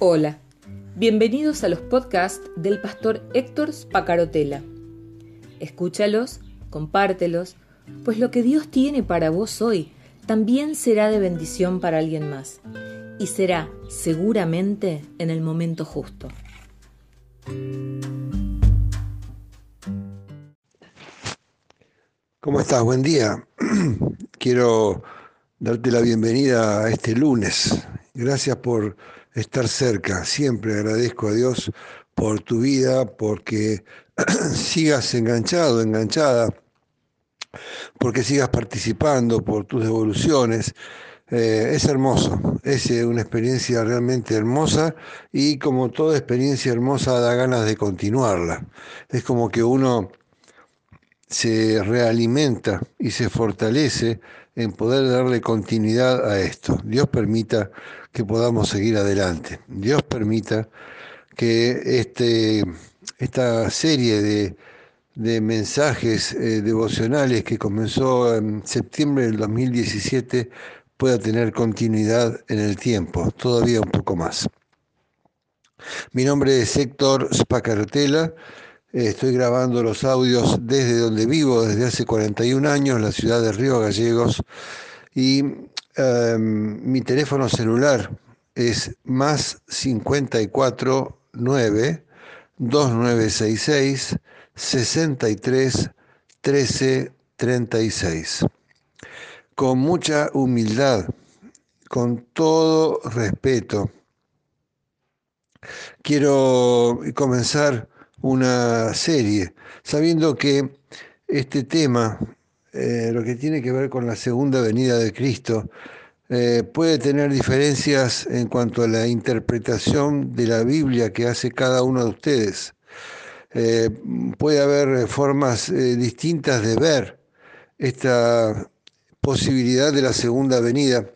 Hola, bienvenidos a los podcasts del pastor Héctor Spacarotela. Escúchalos, compártelos, pues lo que Dios tiene para vos hoy también será de bendición para alguien más y será seguramente en el momento justo. ¿Cómo estás? Buen día. Quiero darte la bienvenida a este lunes. Gracias por estar cerca. Siempre agradezco a Dios por tu vida, porque sigas enganchado, enganchada, porque sigas participando, por tus devoluciones. Eh, es hermoso, es eh, una experiencia realmente hermosa y como toda experiencia hermosa da ganas de continuarla. Es como que uno se realimenta y se fortalece en poder darle continuidad a esto. Dios permita que podamos seguir adelante. Dios permita que este, esta serie de, mensajes eh, devocionales que comenzó en septiembre del 2017 pueda tener continuidad en el tiempo, todavía un poco más. Mi nombre es Héctor Spacartela Estoy grabando los audios desde donde vivo desde hace 41 años, la ciudad de Río Gallegos, y em, mi teléfono celular es más 54 9 2966 63 13 36. Con mucha humildad, con todo respeto, quiero comenzar una serie, sabiendo que este tema, eh, lo que tiene que ver con la segunda venida de Cristo, eh, puede tener diferencias en cuanto a la interpretación de la Biblia que hace cada uno de ustedes. Eh, puede haber formas distintas de ver esta posibilidad de la segunda venida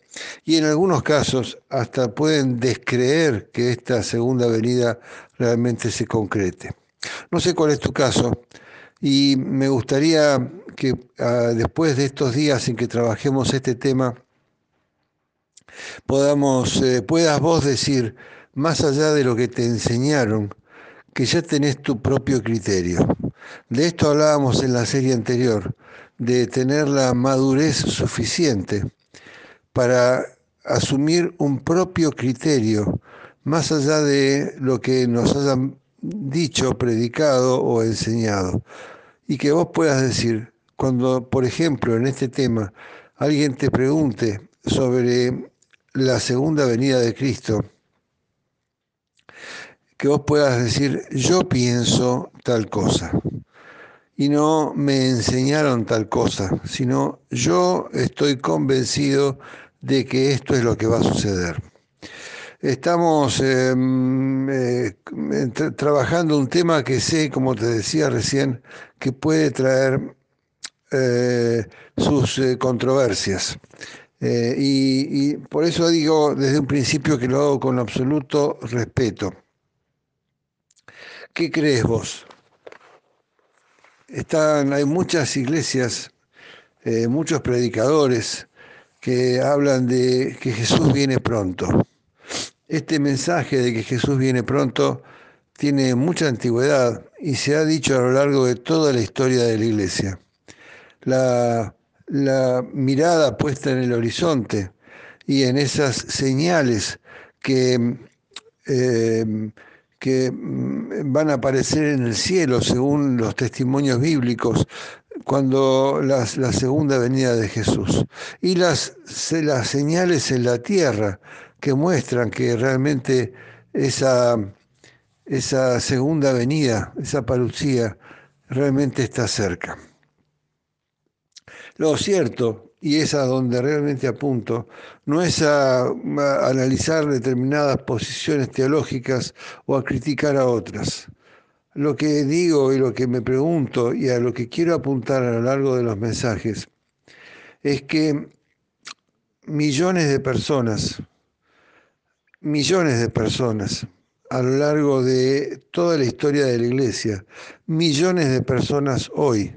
y en algunos casos hasta pueden descreer que esta segunda venida realmente se concrete. No sé cuál es tu caso y me gustaría que ah, después de estos días en que trabajemos este tema, podamos, eh, puedas vos decir, más allá de lo que te enseñaron, que ya tenés tu propio criterio. De esto hablábamos en la serie anterior, de tener la madurez suficiente para asumir un propio criterio, más allá de lo que nos hayan dicho, predicado o enseñado. Y que vos puedas decir, cuando, por ejemplo, en este tema, alguien te pregunte sobre la segunda venida de Cristo, que vos puedas decir, yo pienso tal cosa. Y no me enseñaron tal cosa, sino yo estoy convencido de que esto es lo que va a suceder. Estamos em, eh, trabajando un tema que sé, como te decía recién, que puede traer eh, sus eh, controversias. Y, y, por eso digo desde un principio que lo hago con absoluto respeto. ¿Qué crees vos? Están, hay muchas iglesias, muchos predicadores que hablan de que Jesús viene pronto. Este mensaje de que Jesús viene pronto tiene mucha antigüedad y se ha dicho a lo largo de toda la historia de la Iglesia. La, mirada puesta en el horizonte y en esas señales que, eh, que van a aparecer en el cielo según los testimonios bíblicos cuando la segunda venida de Jesús y las, las señales en la tierra que muestran que realmente esa, esa segunda venida, esa parucía, realmente está cerca. Lo cierto, y es a donde realmente apunto, no es a, a, analizar determinadas posiciones teológicas o a criticar a otras. Lo que digo y lo que me pregunto y a lo que quiero apuntar a lo largo de los mensajes es que millones de personas, millones de personas a lo largo de toda la historia de la Iglesia, millones de personas hoy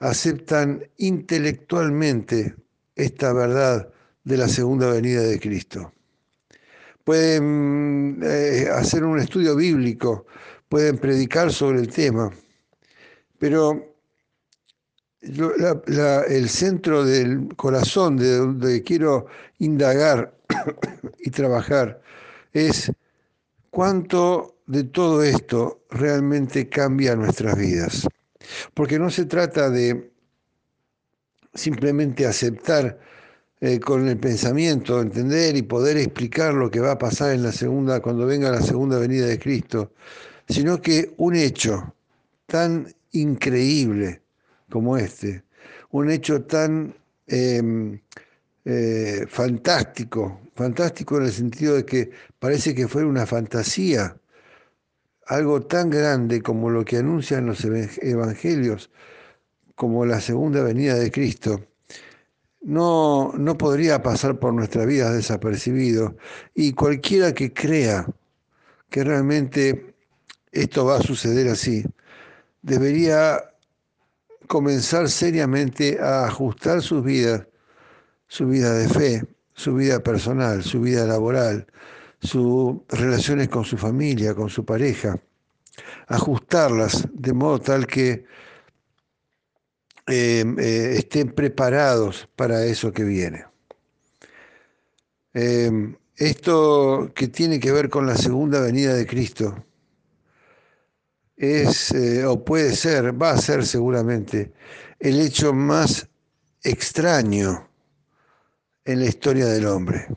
aceptan intelectualmente esta verdad de la segunda venida de Cristo. pueden eh, hacer un estudio bíblico, pueden predicar sobre el tema, pero el centro del corazón de donde quiero indagar y trabajar es cuánto de todo esto realmente cambia nuestras vidas. Porque no se trata de simplemente aceptar eh, con el pensamiento, entender y poder explicar lo que va a pasar en la segunda, cuando venga la segunda venida de Cristo, sino que un hecho tan increíble como este, un hecho tan em, eh, fantástico, fantástico en el sentido de que parece que fuera una fantasía, algo tan grande como lo que anuncian los evangelios, como la segunda venida de Cristo, no, no podría pasar por nuestra vida desapercibido. Y cualquiera que crea que realmente esto va a suceder así, debería comenzar seriamente a ajustar sus vidas, su vida de fe, su vida personal, su vida laboral, sus relaciones con su familia, con su pareja, ajustarlas de modo tal que Em, eh, estén preparados para eso que viene. Em, esto que tiene que ver con la segunda venida de Cristo es, eh, o puede ser, va a ser seguramente, el hecho más extraño en la historia del hombre.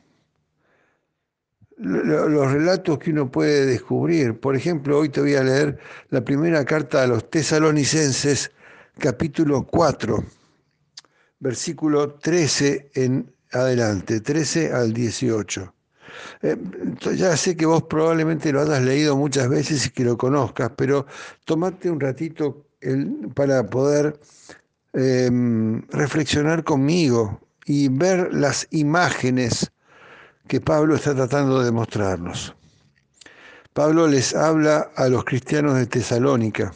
Los relatos que uno puede descubrir, por ejemplo, hoy te voy a leer la primera carta a los tesalonicenses, capítulo 4, versículo 13 en adelante, 13 al 18. Eh, ya sé que vos probablemente lo hayas leído muchas veces y que lo conozcas, pero tomate un ratito para poder em, reflexionar conmigo y ver las imágenes que Pablo está tratando de mostrarnos. Pablo les habla a los cristianos de Tesalónica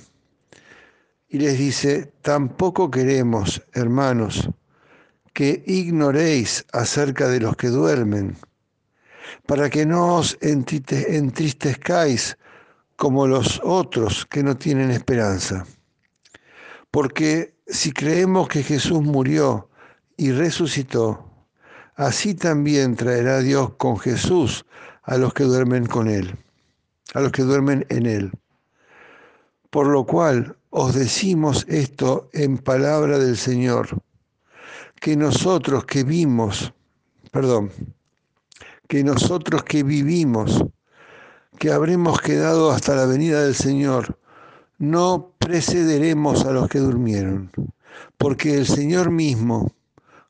y les dice, tampoco queremos, hermanos, que ignoréis acerca de los que duermen, para que no os entristezcáis como los otros que no tienen esperanza. Porque si creemos que Jesús murió y resucitó, así también traerá Dios con Jesús a los que duermen con Él, a los que duermen en Él. Por lo cual os decimos esto en palabra del Señor, que nosotros que vimos, perdón, que nosotros que vivimos, que habremos quedado hasta la venida del Señor, no precederemos a los que durmieron, porque el Señor mismo,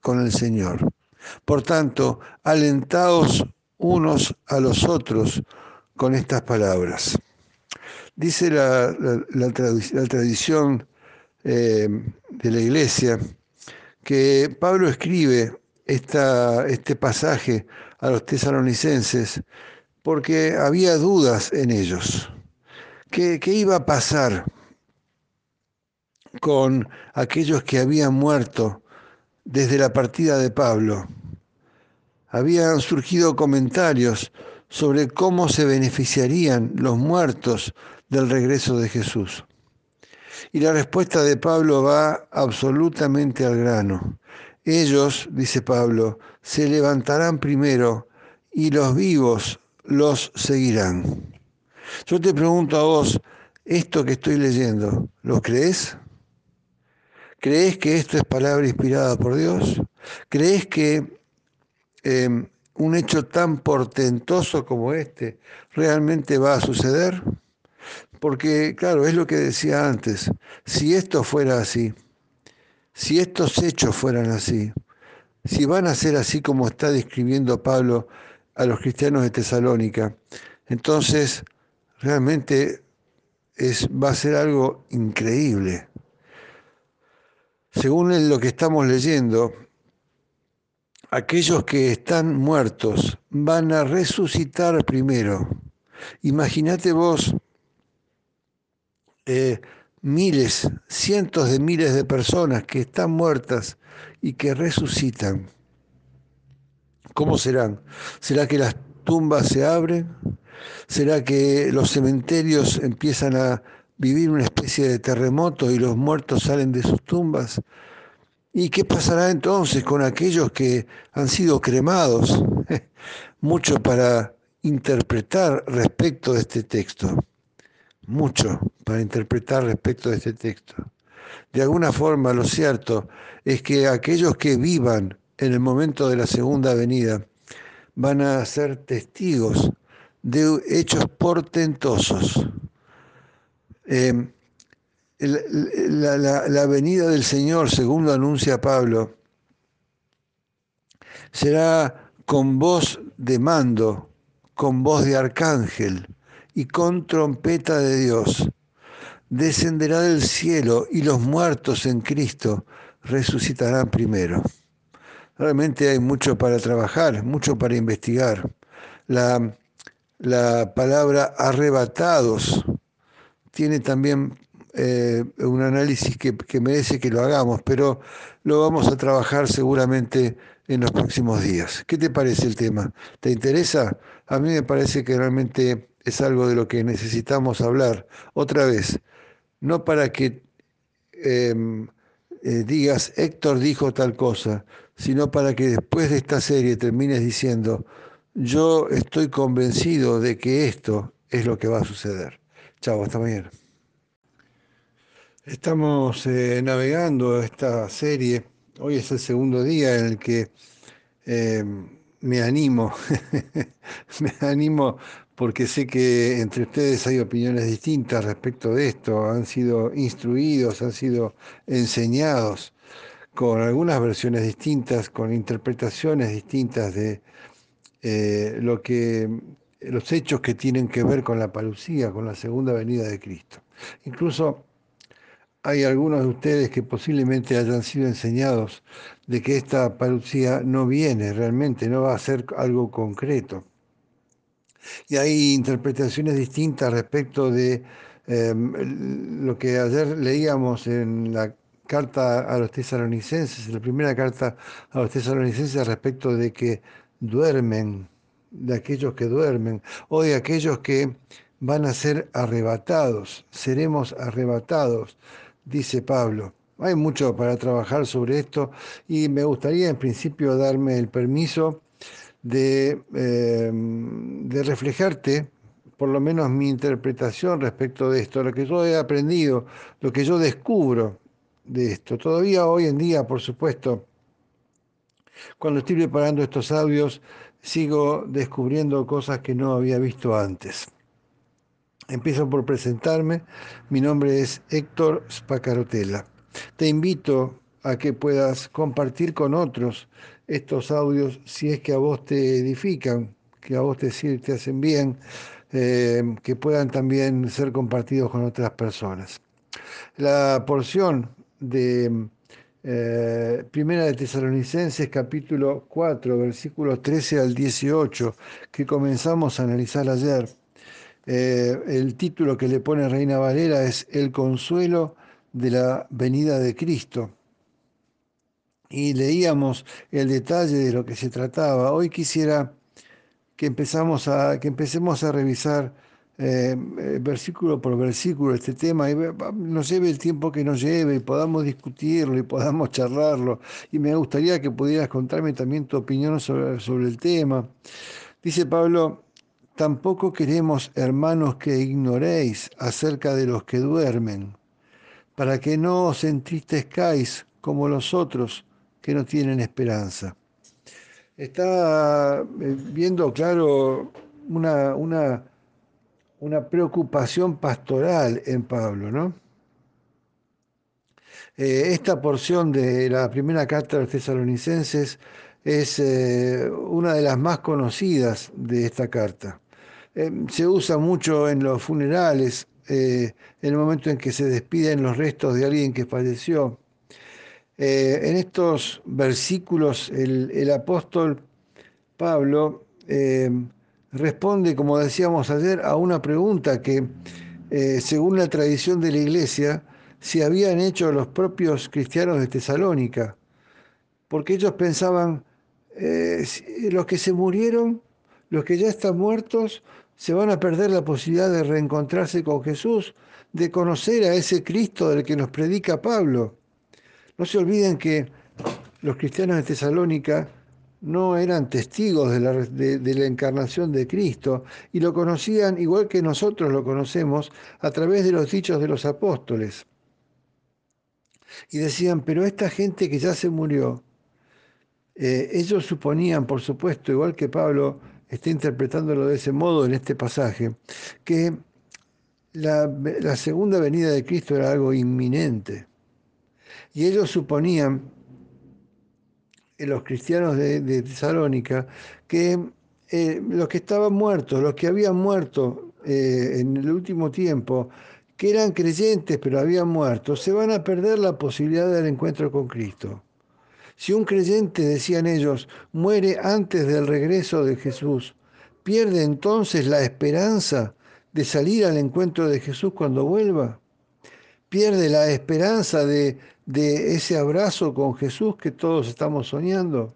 con el Señor. Por tanto, alentaos unos a los otros con estas palabras. Dice la, tradición eh, de la iglesia que Pablo escribe este pasaje a los tesalonicenses porque había dudas en ellos. ¿Qué, ¿Qué iba a pasar con aquellos que habían muerto desde la partida de Pablo? Habían surgido comentarios sobre cómo se beneficiarían los muertos del regreso de Jesús. Y la respuesta de Pablo va absolutamente al grano. Ellos, dice Pablo, se levantarán primero y los vivos los seguirán. Yo te pregunto a vos, esto que estoy leyendo, ¿lo crees? ¿Crees que esto es palabra inspirada por Dios? ¿Crees que em, un hecho tan portentoso como este realmente va a suceder? Porque, claro, es lo que decía antes, si esto fuera así, si estos hechos fueran así, si van a ser así como está describiendo Pablo a los cristianos de Tesalónica. Entonces, realmente es, va a ser algo increíble. Según lo que estamos leyendo, aquellos que están muertos van a resucitar primero. Imagínate vos eh, miles, cientos de miles de personas que están muertas y que resucitan. ¿Cómo serán? ¿Será que las tumbas se abren? ¿Será que los cementerios empiezan a vivir una especie de terremoto y los muertos salen de sus tumbas? ¿Y qué pasará entonces con aquellos que han sido cremados? Mucho para interpretar respecto de este texto. Mucho para interpretar respecto de este texto. De alguna forma, lo cierto es que aquellos que vivan en el momento de la segunda venida van a ser testigos de hechos portentosos. Eh, la, venida del Señor, según lo anuncia Pablo, será con voz de mando, con voz de arcángel y con trompeta de Dios. Descenderá del cielo y los muertos en Cristo resucitarán primero. Realmente hay mucho para trabajar, mucho para investigar. La, la palabra arrebatados tiene también eh, un análisis que, que, merece que lo hagamos, pero lo vamos a trabajar seguramente en los próximos días. ¿Qué te parece el tema? ¿Te interesa? A mí me parece que realmente es algo de lo que necesitamos hablar. Otra vez, no para que em, eh, digas, Héctor dijo tal cosa, sino para que después de esta serie termines diciendo, yo estoy convencido de que esto es lo que va a suceder. Chao, hasta mañana. Estamos eh, navegando esta serie. Hoy es el segundo día en el que eh, me animo, me animo porque sé que entre ustedes hay opiniones distintas respecto de esto, han sido instruidos, han sido enseñados con algunas versiones distintas, con interpretaciones distintas de eh, lo que los hechos que tienen que ver con la parucía, con la segunda venida de Cristo. Incluso hay algunos de ustedes que posiblemente hayan sido enseñados de que esta parucía no viene realmente, no va a ser algo concreto. Y hay interpretaciones distintas respecto de em, lo que ayer leíamos en la carta a los tesalonicenses, la primera carta a los tesalonicenses respecto de que duermen, de aquellos que duermen, o de aquellos que van a ser arrebatados, seremos arrebatados, dice Pablo. Hay mucho para trabajar sobre esto y me gustaría en principio darme el permiso de, eh, de reflejarte por lo menos mi interpretación respecto de esto, lo que yo he aprendido, lo que yo descubro de esto. Todavía hoy en día, por supuesto, cuando estoy preparando estos audios, sigo descubriendo cosas que no había visto antes. Empiezo por presentarme. Mi nombre es Héctor Spacarotela. Te invito a que puedas compartir con otros estos audios si es que a vos te edifican, que a vos te, te hacen bien, eh, que puedan también ser compartidos con otras personas. La porción de eh, Primera de Tesalonicenses capítulo 4, versículos 13 al 18, que comenzamos a analizar ayer, eh, el título que le pone Reina Valera es El consuelo de la venida de Cristo. Y leíamos el detalle de lo que se trataba. Hoy quisiera que, empezamos a, que empecemos a revisar eh, eh, versículo por versículo este tema y nos lleve el tiempo que nos lleve y podamos discutirlo y podamos charlarlo. Y me gustaría que pudieras contarme también tu opinión sobre, sobre el tema. Dice Pablo, tampoco queremos, hermanos, que ignoréis acerca de los que duermen, para que no os entristezcáis como los otros que no tienen esperanza. Está eh, viendo claro una, una una preocupación pastoral en Pablo, ¿no? Eh, esta porción de la primera carta de los tesalonicenses es eh, una de las más conocidas de esta carta. Eh, se usa mucho en los funerales, en el momento en que se despiden los restos de alguien que falleció. en estos versículos el, el apóstol Pablo responde, como decíamos ayer, a una pregunta que, según la tradición de la iglesia, se habían hecho los propios cristianos de Tesalónica, porque ellos pensaban, eh, los que se murieron, los que ya están muertos, se van a perder la posibilidad de reencontrarse con Jesús, de conocer a ese Cristo del que nos predica Pablo. No se olviden que los cristianos de Tesalónica no eran testigos de la, encarnación de Cristo y lo conocían igual que nosotros lo conocemos a través de los dichos de los apóstoles y decían, pero esta gente que ya se murió, eh, ellos suponían, por supuesto, igual que Pablo está interpretándolo de ese modo en este pasaje, que la, segunda venida de Cristo era algo inminente. Y ellos suponían, los cristianos de, Tesalónica, que eh, los que estaban muertos, los que habían muerto eh, en el último tiempo, que eran creyentes pero habían muerto, se van a perder la posibilidad del encuentro con Cristo. Si un creyente, decían ellos, muere antes del regreso de Jesús, pierde entonces la esperanza de salir al encuentro de Jesús cuando vuelva. Pierde la esperanza de, ese abrazo con Jesús que todos estamos soñando.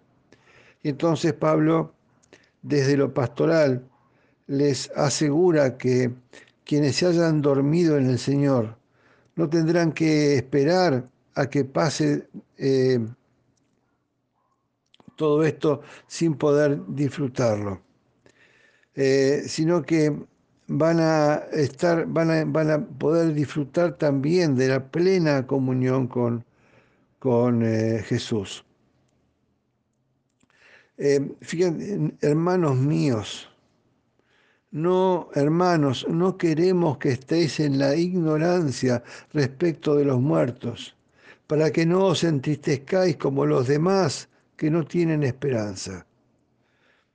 Y entonces Pablo, desde lo pastoral, les asegura que quienes se hayan dormido en el Señor no tendrán que esperar a que pase eh, todo esto sin poder disfrutarlo, eh, sino que van a estar, van a, van a, poder disfrutar también de la plena comunión con, con eh, Jesús. fíjense, hermanos míos, no, hermanos, no queremos que estéis en la ignorancia respecto de los muertos, para que no os entristezcáis como los demás que no tienen esperanza.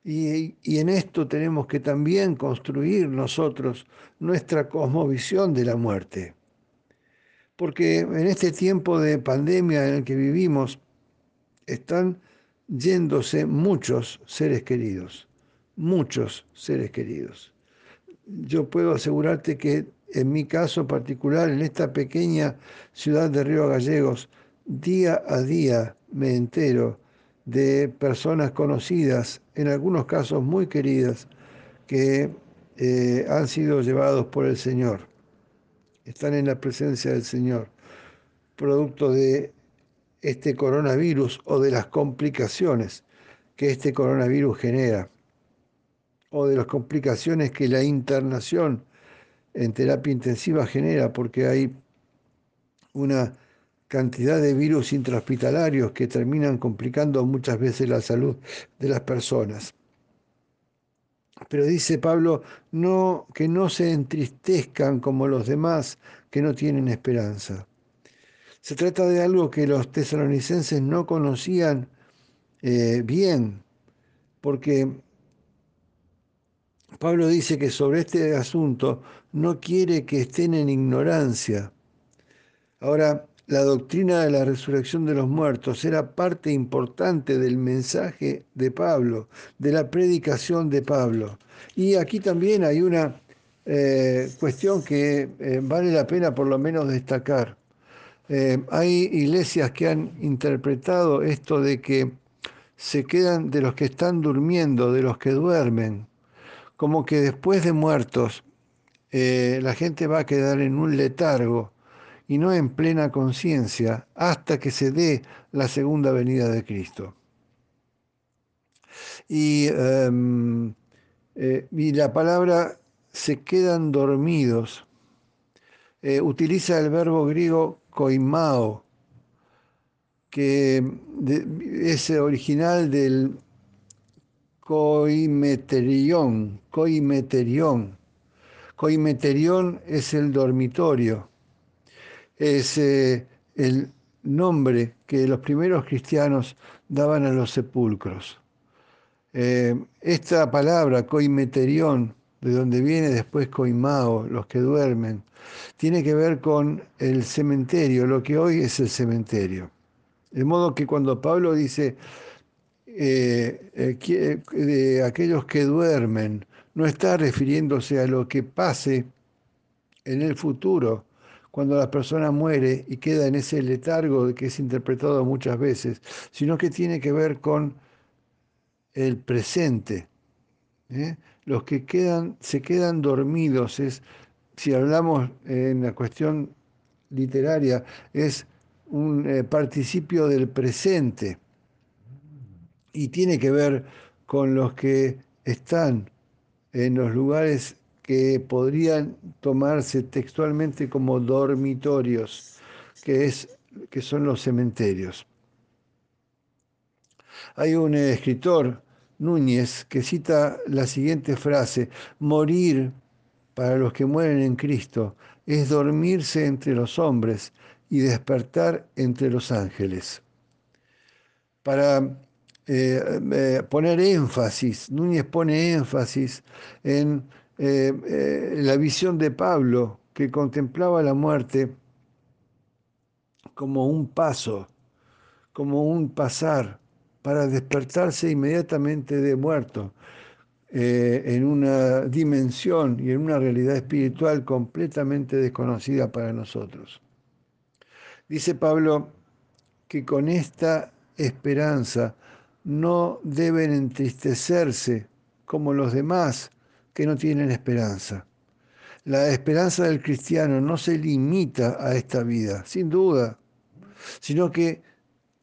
Y, en esto tenemos que también construir nosotros nuestra cosmovisión de la muerte. Porque en este tiempo de pandemia en el que vivimos, están yéndose muchos seres queridos muchos seres queridos. Yo puedo asegurarte que en mi caso particular, en esta pequeña ciudad de Río Gallegos, día a día me entero de personas conocidas, en algunos casos muy queridas, que eh, han sido llevados por el Señor, están en la presencia del Señor, producto de este coronavirus o de las complicaciones que este coronavirus genera o de las complicaciones que la internación en terapia intensiva genera, porque hay una cantidad de virus intrahospitalarios que terminan complicando muchas veces la salud de las personas. Pero dice Pablo, no, que no se entristezcan como los demás que no tienen esperanza. Se trata de algo que los tesalonicenses no conocían eh, bien, porque Pablo dice que sobre este asunto no quiere que estén en ignorancia. Ahora, la doctrina de la resurrección de los muertos era parte importante del mensaje de Pablo, de la predicación de Pablo. Y aquí también hay una eh, cuestión que eh, vale la pena por lo menos destacar. Eh, hay iglesias que han interpretado esto de que se quedan de los que están durmiendo, de los que duermen como que después de muertos la gente va a quedar en un letargo y no en plena conciencia hasta que se dé la segunda venida de Cristo. Y, em, eh, la palabra se quedan dormidos eh, utiliza el verbo griego koimao, que es original del coimeterión, coimeterión. Coimeterión es el dormitorio, es eh, el nombre que los primeros cristianos daban a los sepulcros. Eh, esta palabra, coimeterión, de donde viene después coimao, los que duermen, tiene que ver con el cementerio, lo que hoy es el cementerio. De modo que cuando Pablo dice eh, de aquellos que duermen, no está refiriéndose a lo que pase en el futuro, cuando la persona muere y queda en ese letargo que es interpretado muchas veces, sino que tiene que ver con el presente. ¿eh? Los que quedan, se quedan dormidos, es, si hablamos en la cuestión literaria, es un eh, participio del presente y tiene que ver con los que están en los lugares que podrían tomarse textualmente como dormitorios, que, es, que son los cementerios. Hay un escritor, Núñez, que cita la siguiente frase, morir para los que mueren en Cristo es dormirse entre los hombres y despertar entre los ángeles. Para eh, eh, poner énfasis, Núñez pone énfasis en eh, eh, la visión de Pablo, que contemplaba la muerte como un paso, como un pasar, para despertarse inmediatamente de muerto, eh, en una dimensión y en una realidad espiritual completamente desconocida para nosotros. Dice Pablo que con esta esperanza no deben entristecerse como los demás que no tienen esperanza. La esperanza del cristiano no se limita a esta vida, sin duda, sino que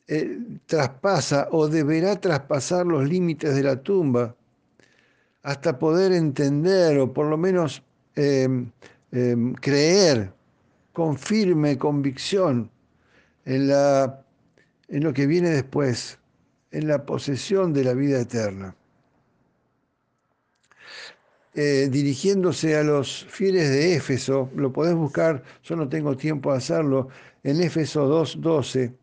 eh, traspasa o deberá traspasar los límites de la tumba hasta poder entender o por lo menos em, em, creer con firme convicción en, lo que viene después, en la posesión de la vida eterna. Eh, dirigiéndose a los fieles de Éfeso, lo podés buscar, yo no tengo tiempo de hacerlo, en Éfeso 2.12.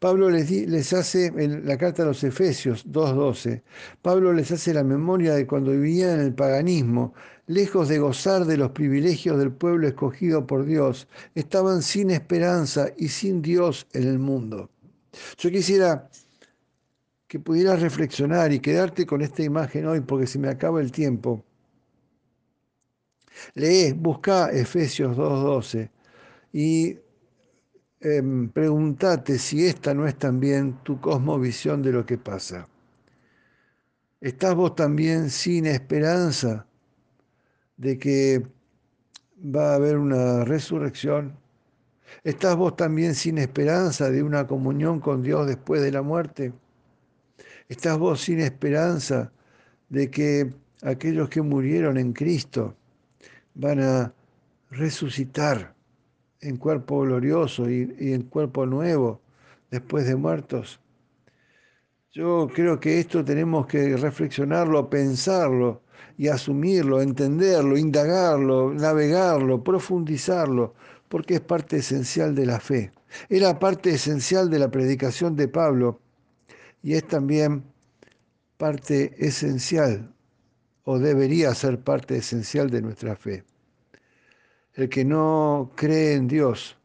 Pablo les, hace, en la carta a los Efesios 2.12, Pablo les hace la memoria de cuando vivían en el paganismo, lejos de gozar de los privilegios del pueblo escogido por Dios, estaban sin esperanza y sin Dios en el mundo. Yo quisiera que pudieras reflexionar y quedarte con esta imagen hoy porque se me acaba el tiempo Lee, busca Efesios 2.12 y eh, pregúntate si esta no es también tu cosmovisión de lo que pasa. ¿Estás vos también sin esperanza de que va a haber una resurrección? ¿Estás vos también sin esperanza de una comunión con Dios después de la muerte? ¿Estás vos sin esperanza de que aquellos que murieron en Cristo van a resucitar en cuerpo glorioso y, en cuerpo nuevo después de muertos. Yo creo que esto tenemos que reflexionarlo, pensarlo y asumirlo, entenderlo, indagarlo, navegarlo, profundizarlo, porque es parte esencial de la fe. Era parte esencial de la predicación de Pablo y es también parte esencial o debería ser parte esencial de nuestra fe. El que no cree en Dios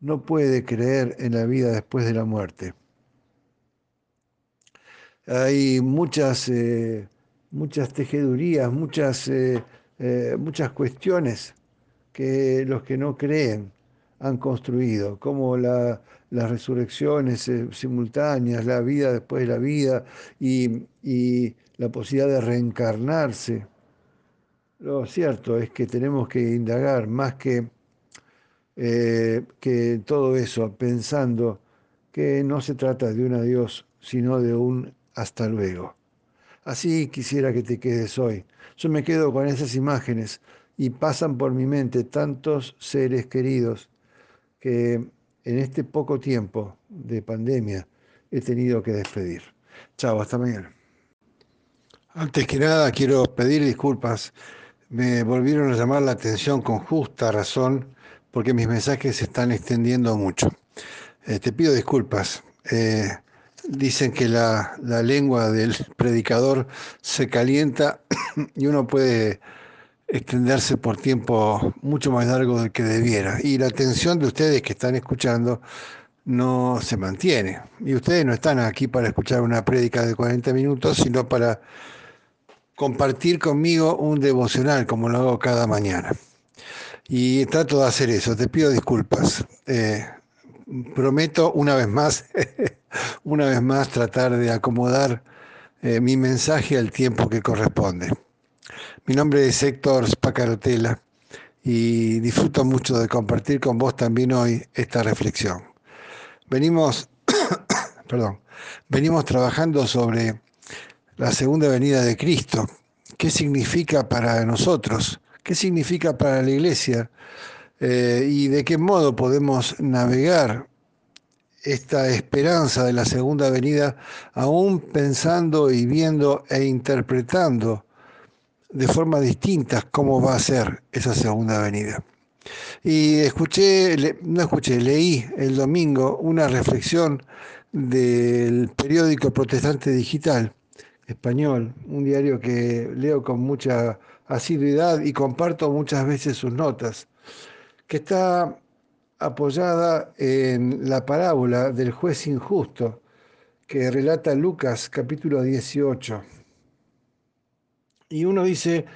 no puede creer en la vida después de la muerte. Hay muchas, eh, muchas tejedurías, muchas, eh, eh, muchas cuestiones que los que no creen han construido, como la, las resurrecciones simultáneas, la vida después de la vida y la posibilidad de reencarnarse. Lo cierto es que tenemos que indagar más que, eh, que todo eso, pensando que no se trata de un adiós, sino de un hasta luego. Así quisiera que te quedes hoy. Yo me quedo con esas imágenes y pasan por mi mente tantos seres queridos que en este poco tiempo de pandemia he tenido que despedir. Chao, hasta mañana. Antes que nada, quiero pedir disculpas. Me volvieron a llamar la atención con justa razón porque mis mensajes se están extendiendo mucho. Eh, te pido disculpas. Eh, dicen que la, la, lengua del predicador se calienta y uno puede extenderse por tiempo mucho más largo del que debiera. Y la atención de ustedes que están escuchando no se mantiene. Y ustedes no están aquí para escuchar una prédica de 40 minutos, sino para compartir conmigo un devocional, como lo hago cada mañana. Y trato de hacer eso. Te pido disculpas. Eh, prometo una vez más, una vez más tratar de acomodar eh, mi mensaje al tiempo que corresponde. Mi nombre es Héctor Spacarotela y disfruto mucho de compartir con vos también hoy esta reflexión. Venimos, perdón, venimos trabajando sobre la segunda venida de Cristo. ¿Qué significa para nosotros? ¿Qué significa para la iglesia? Eh, ¿Y de qué modo podemos navegar esta esperanza de la segunda venida aún pensando y viendo e interpretando de forma distinta cómo va a ser esa segunda venida? Y escuché, no escuché, leí el domingo una reflexión del periódico Protestante Digital español, un diario que leo con mucha asiduidad y comparto muchas veces sus notas, que está apoyada en la parábola del juez injusto que relata Lucas capítulo 18. Y uno dice,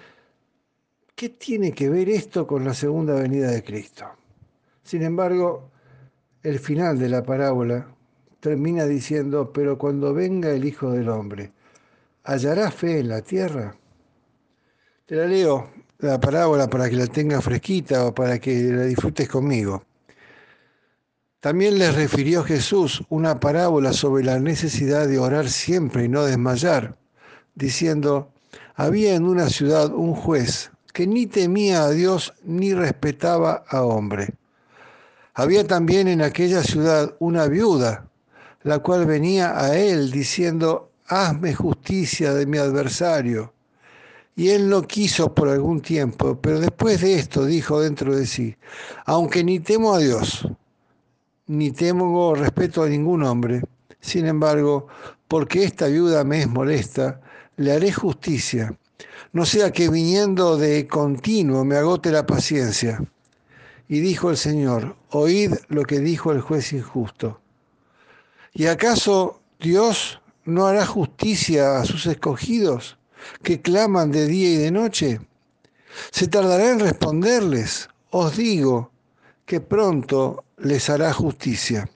¿Qué tiene que ver esto con la segunda venida de Cristo? Sin embargo, el final de la parábola termina diciendo, pero cuando venga el Hijo del Hombre, ¿hallará fe en la tierra? Te la leo, la parábola, para que la tengas fresquita o para que la disfrutes conmigo. También les refirió Jesús una parábola sobre la necesidad de orar siempre y no desmayar, diciendo, había en una ciudad un juez que ni temía a Dios ni respetaba a hombre. Había también en aquella ciudad una viuda, la cual venía a él diciendo, hazme justicia de mi adversario. Y él no quiso por algún tiempo, pero después de esto dijo dentro de sí, aunque ni temo a Dios, ni temo respeto a ningún hombre, sin embargo, porque esta viuda me es molesta, le haré justicia no sea que viniendo de continuo me agote la paciencia. Y dijo el Señor, oíd lo que dijo el juez injusto. ¿Y acaso Dios no hará justicia a sus escogidos que claman de día y de noche? Se tardará en responderles. Os digo que pronto les hará justicia.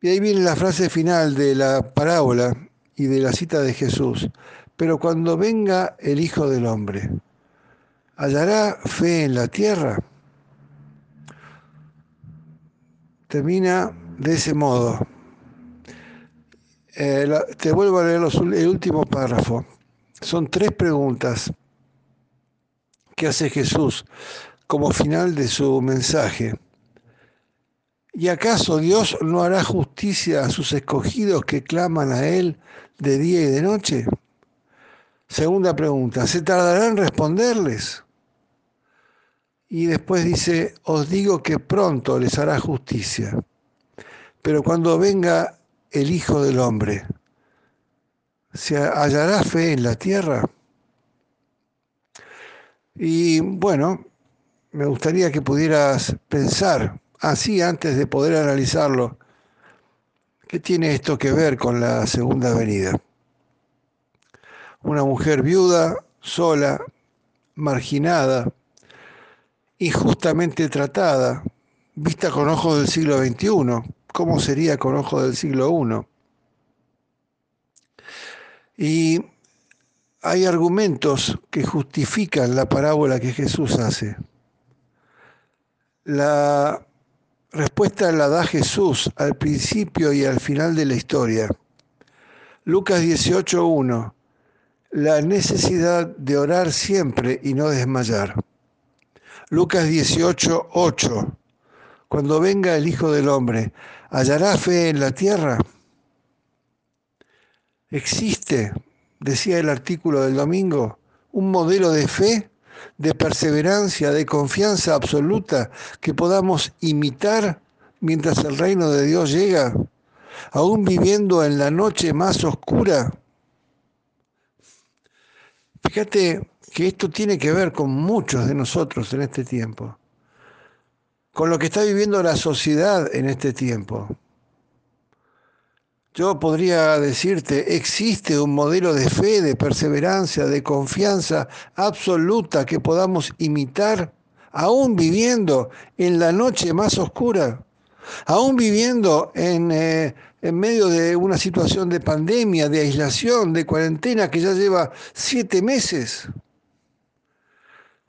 Y ahí viene la frase final de la parábola y de la cita de Jesús. Pero cuando venga el Hijo del Hombre, ¿hallará fe en la tierra? Termina de ese modo. Eh, te vuelvo a leer el último párrafo. Son tres preguntas que hace Jesús como final de su mensaje. ¿Y acaso Dios no hará justicia a sus escogidos que claman a Él de día y de noche? Segunda pregunta, ¿se tardará en responderles? Y después dice, os digo que pronto les hará justicia. Pero cuando venga el Hijo del Hombre, ¿se hallará fe en la tierra? Y bueno, me gustaría que pudieras pensar así antes de poder analizarlo. ¿Qué tiene esto que ver con la segunda venida? una mujer viuda, sola, marginada, injustamente tratada, vista con ojos del siglo XXI. ¿Cómo sería con ojos del siglo I? Y hay argumentos que justifican la parábola que Jesús hace. La respuesta la da Jesús al principio y al final de la historia. Lucas 18.1 la necesidad de orar siempre y no desmayar. Lucas 18, 8. Cuando venga el Hijo del Hombre, ¿hallará fe en la tierra? ¿Existe, decía el artículo del domingo, un modelo de fe, de perseverancia, de confianza absoluta que podamos imitar mientras el reino de Dios llega, aún viviendo en la noche más oscura. Fíjate que esto tiene que ver con muchos de nosotros en este tiempo, con lo que está viviendo la sociedad en este tiempo. Yo podría decirte, existe un modelo de fe, de perseverancia, de confianza absoluta que podamos imitar, aún viviendo en la noche más oscura, aún viviendo en, eh, medio de una situación de pandemia, de aislación, de cuarentena que ya lleva siete meses,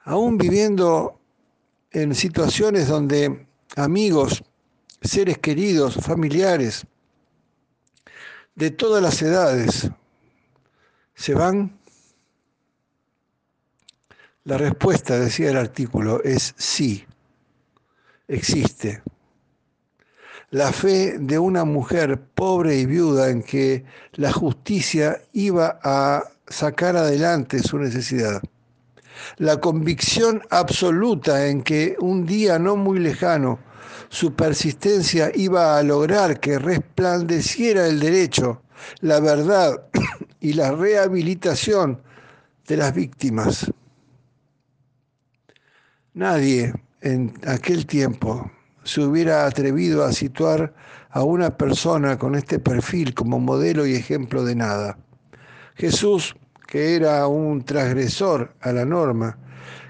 aún viviendo en situaciones donde amigos, seres queridos, familiares, de todas las edades se van? La respuesta, decía el artículo, es sí, existe. La fe de una mujer pobre y viuda en que la justicia iba a sacar adelante su necesidad. La convicción absoluta en que un día no muy lejano su persistencia iba a lograr que resplandeciera el derecho, la verdad y la rehabilitación de las víctimas. Nadie en aquel tiempo se hubiera atrevido a situar a una persona con este perfil como modelo y ejemplo de nada. Jesús, que era un transgresor a la norma,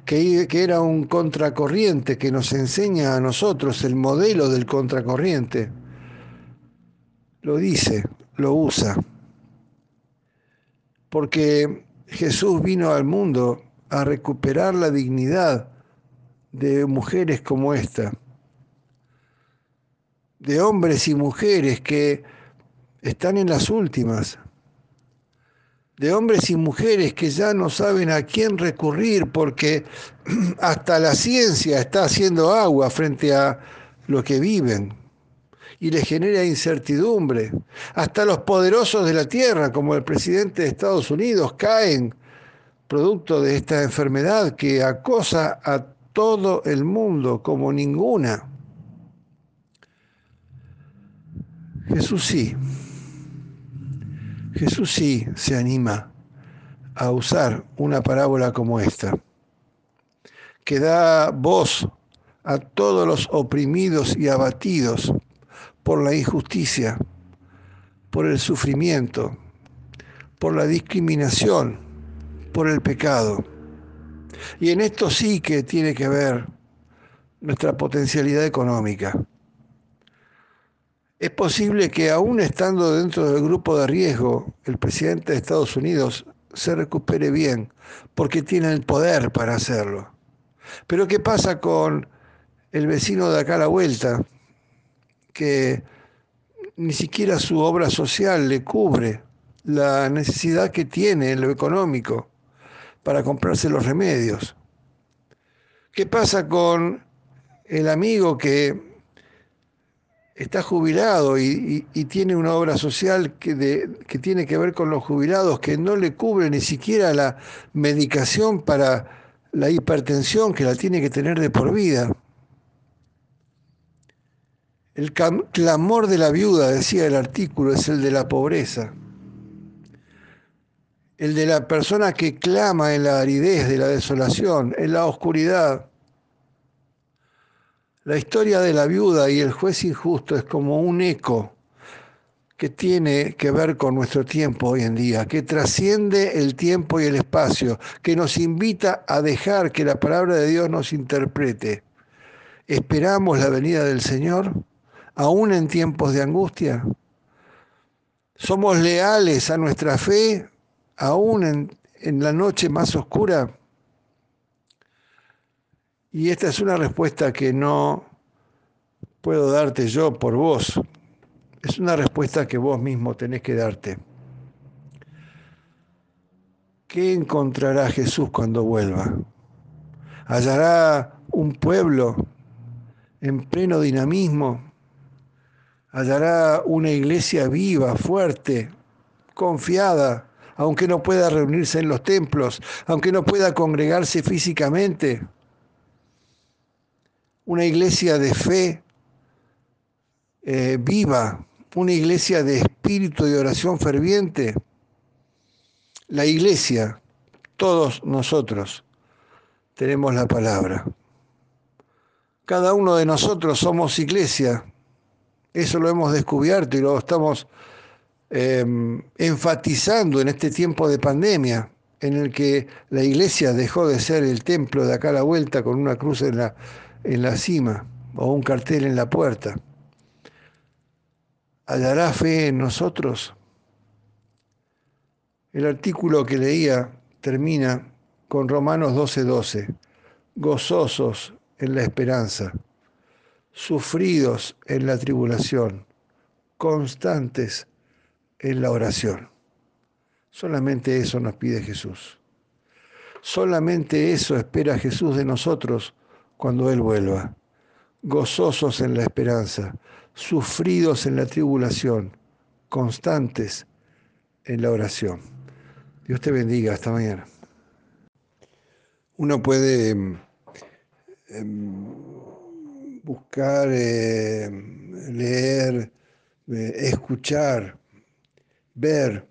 que, era un contracorriente que nos enseña a nosotros el modelo del contracorriente. Lo dice, lo usa. Porque Jesús vino al mundo a recuperar la dignidad de mujeres como esta, de hombres y mujeres que están en las últimas, de hombres y mujeres que ya no saben a quién recurrir porque hasta la ciencia está haciendo agua frente a lo que viven y les genera incertidumbre. Hasta los poderosos de la tierra, como el presidente de Estados Unidos, caen producto de esta enfermedad que acosa a todo el mundo como ninguna. Jesús sí Jesús sí se anima a usar una parábola como esta, que da voz a todos los oprimidos y abatidos por la injusticia, por el sufrimiento, por la discriminación, por el pecado. Y en esto sí que tiene que ver nuestra potencialidad económica. Es posible que aún estando dentro del grupo de riesgo, el presidente de Estados Unidos se recupere bien, porque tiene el poder para hacerlo. Pero ¿qué pasa con el vecino de acá a la vuelta, que ni siquiera su obra social le cubre la necesidad que tiene en lo económico para comprarse los remedios? ¿Qué pasa con el amigo que está jubilado y, tiene una obra social que, que, tiene que ver con los jubilados que no le cubre ni siquiera la medicación para la hipertensión que la tiene que tener de por vida. El clamor de la viuda, decía el artículo, es el de la pobreza. El de la persona que clama en la aridez de la desolación, en la oscuridad la historia de la viuda y el juez injusto es como un eco que tiene que ver con nuestro tiempo hoy en día, que trasciende el tiempo y el espacio, que nos invita a dejar que la palabra de Dios nos interprete. ¿Esperamos la venida del Señor aún en tiempos de angustia? ¿Somos leales a nuestra fe aún en, en la noche más oscura? Y esta es una respuesta que no puedo darte yo por vos. Es una respuesta que vos mismo tenés que darte. ¿Qué encontrará Jesús cuando vuelva? ¿Hallará un pueblo en pleno dinamismo? ¿Hallará una iglesia viva, fuerte, confiada, aunque no pueda reunirse en los templos, aunque no pueda congregarse físicamente? Una iglesia de fe eh, viva, una iglesia de espíritu de oración ferviente. La iglesia, todos nosotros, tenemos la palabra. Cada uno de nosotros somos iglesia. Eso lo hemos descubierto y lo estamos em, enfatizando en este tiempo de pandemia, en el que la iglesia dejó de ser el templo de acá a la vuelta con una cruz en la, en la cima o un cartel en la puerta. ¿Hallará fe en nosotros? El artículo que leía termina con Romanos 12:12, gozosos en la esperanza, sufridos en la tribulación, constantes en la oración. Solamente eso nos pide Jesús. Solamente eso espera Jesús de nosotros cuando Él vuelva. Gozosos en la esperanza, sufridos en la tribulación, constantes en la oración. Dios te bendiga. Hasta mañana. Uno puede em, em, buscar, em, leer, eh, escuchar, ver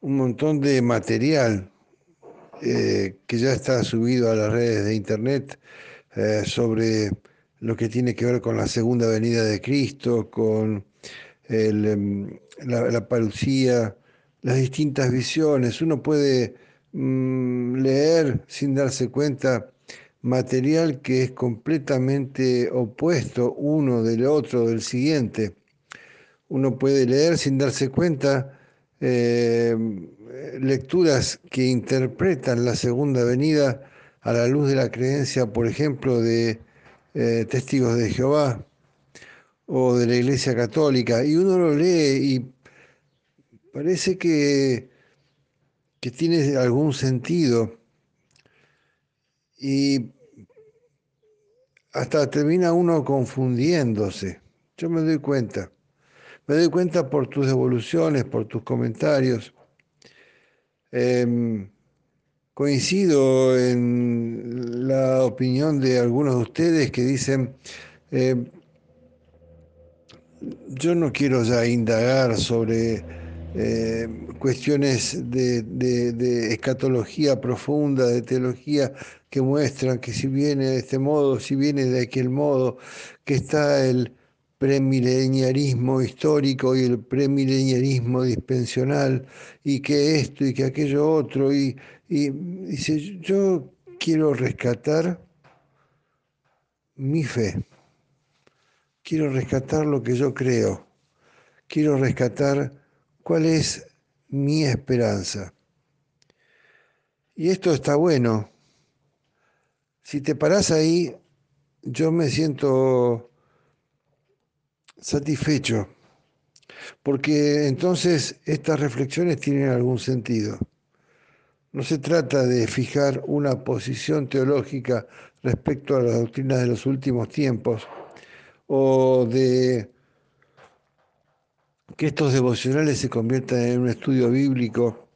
un montón de material eh, que ya está subido a las redes de internet eh, sobre lo que tiene que ver con la segunda venida de Cristo, con la, la parucía, las distintas visiones. Uno puede mm, leer sin darse cuenta material que es completamente opuesto uno del otro, del siguiente. Uno puede leer sin darse cuenta eh, lecturas que interpretan la segunda venida a la luz de la creencia, por ejemplo, de eh, testigos de Jehová o de la Iglesia Católica, y uno lo lee y parece que, que tiene algún sentido y hasta termina uno confundiéndose. Yo me doy cuenta. Me doy cuenta por tus devoluciones, por tus comentarios. Em, coincido en la opinión de algunos de ustedes que dicen, em, yo no quiero ya indagar sobre eh, cuestiones de, escatología profunda, de teología, que muestran que si viene de este modo, si viene de aquel modo, que está el premileniarismo histórico y el premileniarismo dispensional, y que esto y que aquello otro, y, y dice, yo quiero rescatar mi fe, quiero rescatar lo que yo creo, quiero rescatar cuál es mi esperanza. Y esto está bueno. Si te paras ahí, yo me siento satisfecho, porque entonces estas reflexiones tienen algún sentido. No se trata de fijar una posición teológica respecto a las doctrinas de los últimos tiempos o de que estos devocionales se conviertan en un estudio bíblico.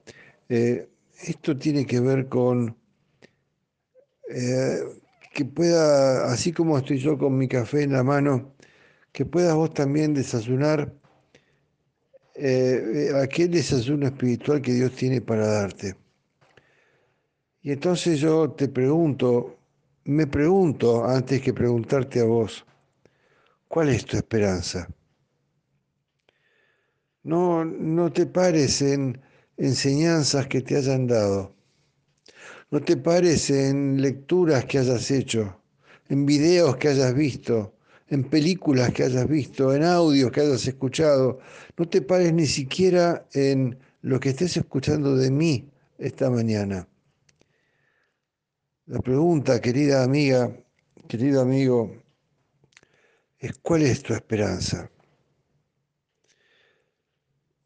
Eh, esto tiene que ver con eh, que pueda, así como estoy yo con mi café en la mano, que puedas vos también desayunar eh, aquel desayuno espiritual que Dios tiene para darte. Y entonces yo te pregunto, me pregunto antes que preguntarte a vos, ¿cuál es tu esperanza? No, no te pares en enseñanzas que te hayan dado. No te pares en lecturas que hayas hecho, en videos que hayas visto, en películas que hayas visto, en audios que hayas escuchado. No te pares ni siquiera en lo que estés escuchando de mí esta mañana. La pregunta, querida amiga, querido amigo, es ¿cuál es tu esperanza?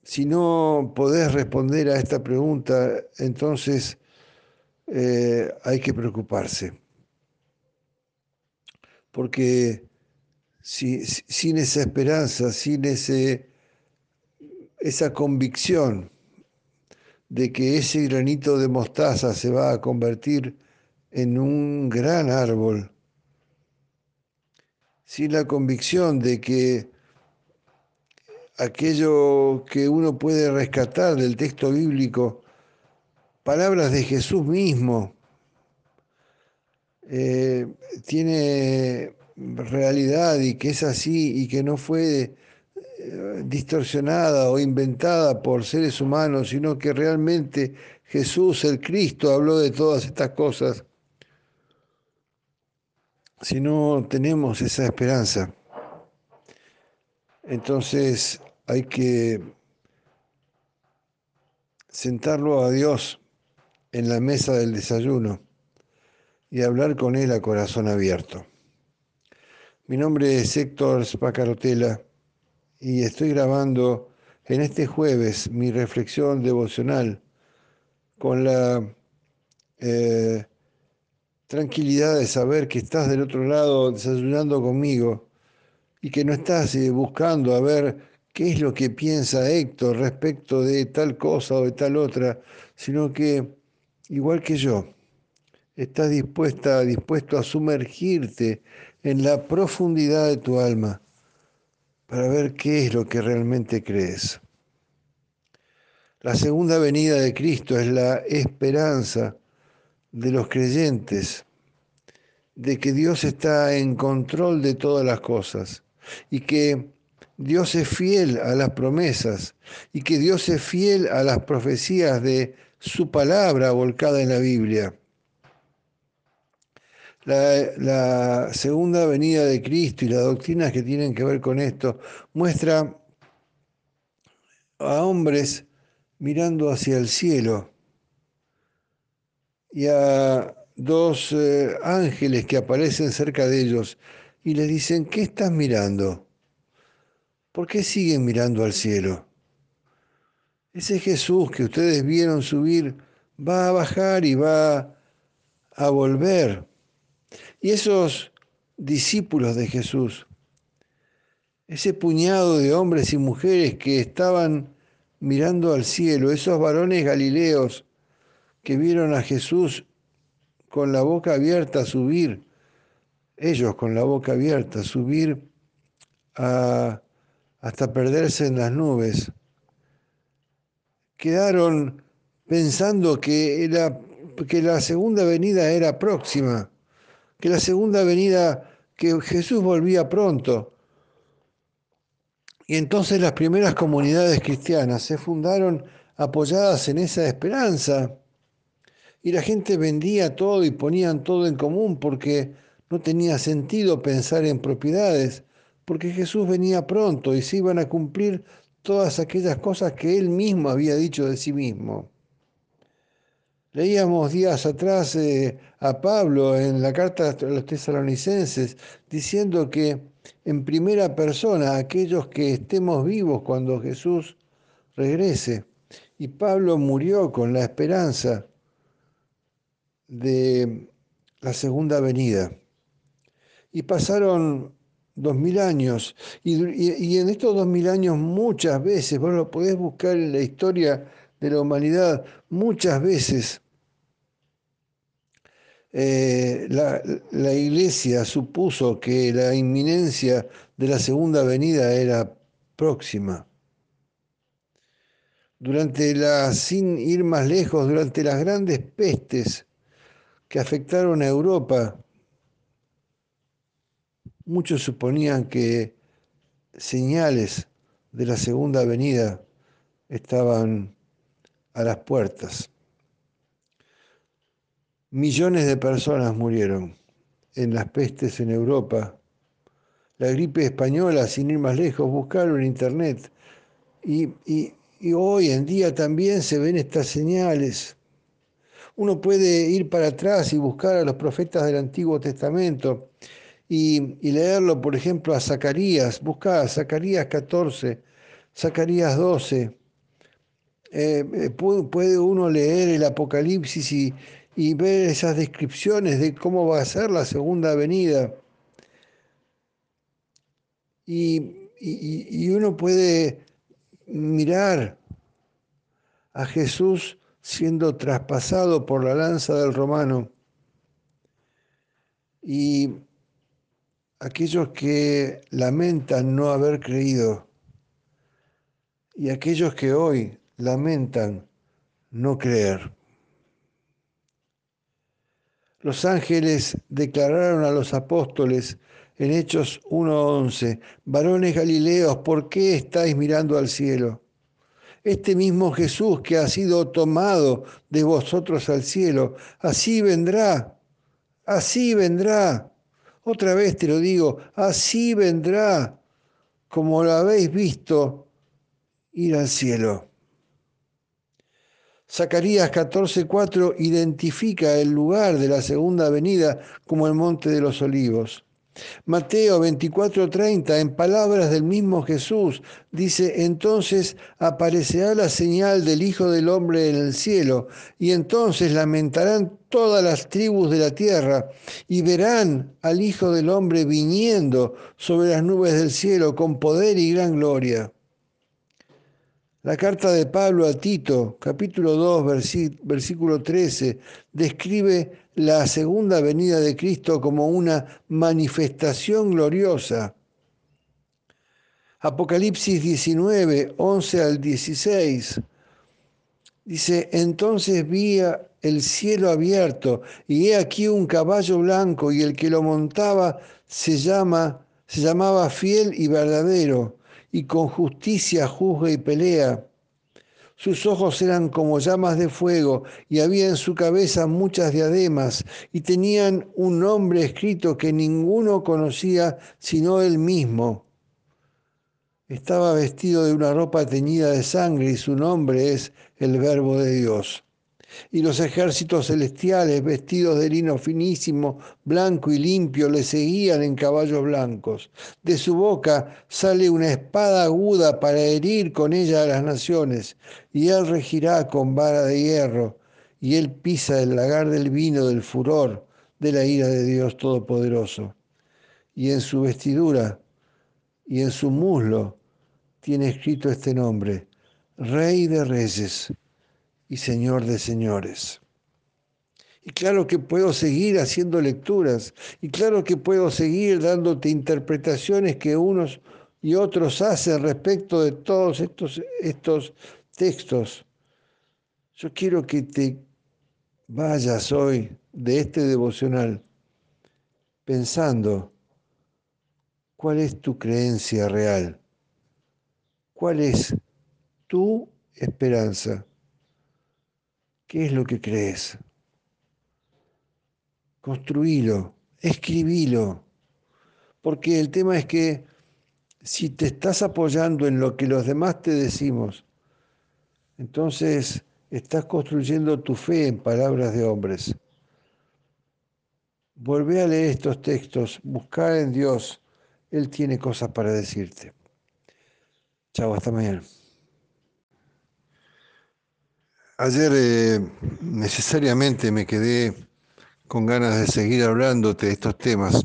Si no podés responder a esta pregunta, entonces eh, hay que preocuparse. Porque sin esa esperanza, sin ese, esa convicción de que ese granito de mostaza se va a convertir en un gran árbol, sin la convicción de que aquello que uno puede rescatar del texto bíblico, palabras de Jesús mismo, eh, tiene realidad y que es así y que no fue eh, distorsionada o inventada por seres humanos, sino que realmente Jesús, el Cristo, habló de todas estas cosas. Si no tenemos esa esperanza, entonces hay que sentarlo a Dios en la mesa del desayuno y hablar con Él a corazón abierto. Mi nombre es Héctor Spacarotela y estoy grabando en este jueves mi reflexión devocional con la eh, tranquilidad de saber que estás del otro lado desayunando conmigo y que no estás eh, buscando a ver qué es lo que piensa Héctor respecto de tal cosa o de tal otra, sino que, igual que yo, estás dispuesta, dispuesto a sumergirte en la profundidad de tu alma para ver qué es lo que realmente crees. La segunda venida de Cristo es la esperanza de los creyentes de que Dios está en control de todas las cosas y que Dios es fiel a las promesas y que Dios es fiel a las profecías de su palabra volcada en la Biblia. La, segunda venida de Cristo y las doctrinas que tienen que ver con esto muestra a hombres mirando hacia el cielo y a dos eh, ángeles que aparecen cerca de ellos y les dicen, ¿qué estás mirando? ¿Por qué siguen mirando al cielo? Ese Jesús que ustedes vieron subir va a bajar y va a volver. Y esos discípulos de Jesús, ese puñado de hombres y mujeres que estaban mirando al cielo, esos varones galileos que vieron a Jesús con la boca abierta subir, ellos con la boca abierta subir hasta perderse en las nubes, quedaron pensando que, que la segunda venida era próxima que la segunda venida, que Jesús volvía pronto. Y entonces las primeras comunidades cristianas se fundaron apoyadas en esa esperanza. Y la gente vendía todo y ponían todo en común porque no tenía sentido pensar en propiedades, porque Jesús venía pronto y se iban a cumplir todas aquellas cosas que él mismo había dicho de sí mismo. Leíamos días atrás eh, a Pablo en la carta a los tesalonicenses diciendo que en primera persona aquellos que estemos vivos cuando Jesús regrese. Y Pablo murió con la esperanza de la segunda venida. Y pasaron dos mil años. Y, en estos dos mil años muchas veces, vos lo podés buscar en la historia de la humanidad, muchas veces eh, la, la, iglesia supuso que la inminencia de la segunda venida era próxima. Durante la, sin ir más lejos, durante las grandes pestes que afectaron a Europa, muchos suponían que señales de la segunda venida estaban a las puertas. Millones de personas murieron en las pestes en Europa. La gripe española, sin ir más lejos, buscaron internet. Y, hoy en día también se ven estas señales. Uno puede ir para atrás y buscar a los profetas del Antiguo Testamento y, leerlo, por ejemplo, a Zacarías. Busca a Zacarías 14, Zacarías 12. Eh, eh, puede uno leer el Apocalipsis y, ver esas descripciones de cómo va a ser la segunda venida. Y, uno puede mirar a Jesús siendo traspasado por la lanza del romano. Y aquellos que lamentan no haber creído, y aquellos que hoy lamentan no creer. Los ángeles declararon a los apóstoles en Hechos 1.11, varones Galileos, ¿por qué estáis mirando al cielo? Este mismo Jesús que ha sido tomado de vosotros al cielo, así vendrá, así vendrá. Otra vez te lo digo, así vendrá, como lo habéis visto ir al cielo. Zacarías 14:4 identifica el lugar de la segunda venida como el Monte de los Olivos. Mateo 24:30, en palabras del mismo Jesús, dice, entonces aparecerá la señal del Hijo del Hombre en el cielo, y entonces lamentarán todas las tribus de la tierra, y verán al Hijo del Hombre viniendo sobre las nubes del cielo con poder y gran gloria. La carta de Pablo a Tito, capítulo 2, versículo 13, describe la segunda venida de Cristo como una manifestación gloriosa. Apocalipsis 19, 11 al 16. Dice, entonces vi el cielo abierto y he aquí un caballo blanco y el que lo montaba se llama se llamaba fiel y verdadero y con justicia juzga y pelea. Sus ojos eran como llamas de fuego y había en su cabeza muchas diademas y tenían un nombre escrito que ninguno conocía sino él mismo. Estaba vestido de una ropa teñida de sangre y su nombre es el Verbo de Dios y los ejércitos celestiales, vestidos de lino finísimo, blanco y limpio, le seguían en caballos blancos. De su boca sale una espada aguda para herir con ella a las naciones, y él regirá con vara de hierro, y él pisa el lagar del vino del furor de la ira de Dios Todopoderoso. Y en su vestidura y en su muslo tiene escrito este nombre, Rey de Reyes y Señor de señores. Y claro que puedo seguir haciendo lecturas, y claro que puedo seguir dándote interpretaciones que unos y otros hacen respecto de todos estos, estos textos. Yo quiero que te vayas hoy de este devocional pensando cuál es tu creencia real, cuál es tu esperanza. ¿Qué es lo que crees? Construílo, escribilo. Porque el tema es que si te estás apoyando en lo que los demás te decimos, entonces estás construyendo tu fe en palabras de hombres. Volvé a leer estos textos, buscar en Dios, Él tiene cosas para decirte. Chao, hasta mañana. Ayer eh, necesariamente me quedé con ganas de seguir hablándote de estos temas.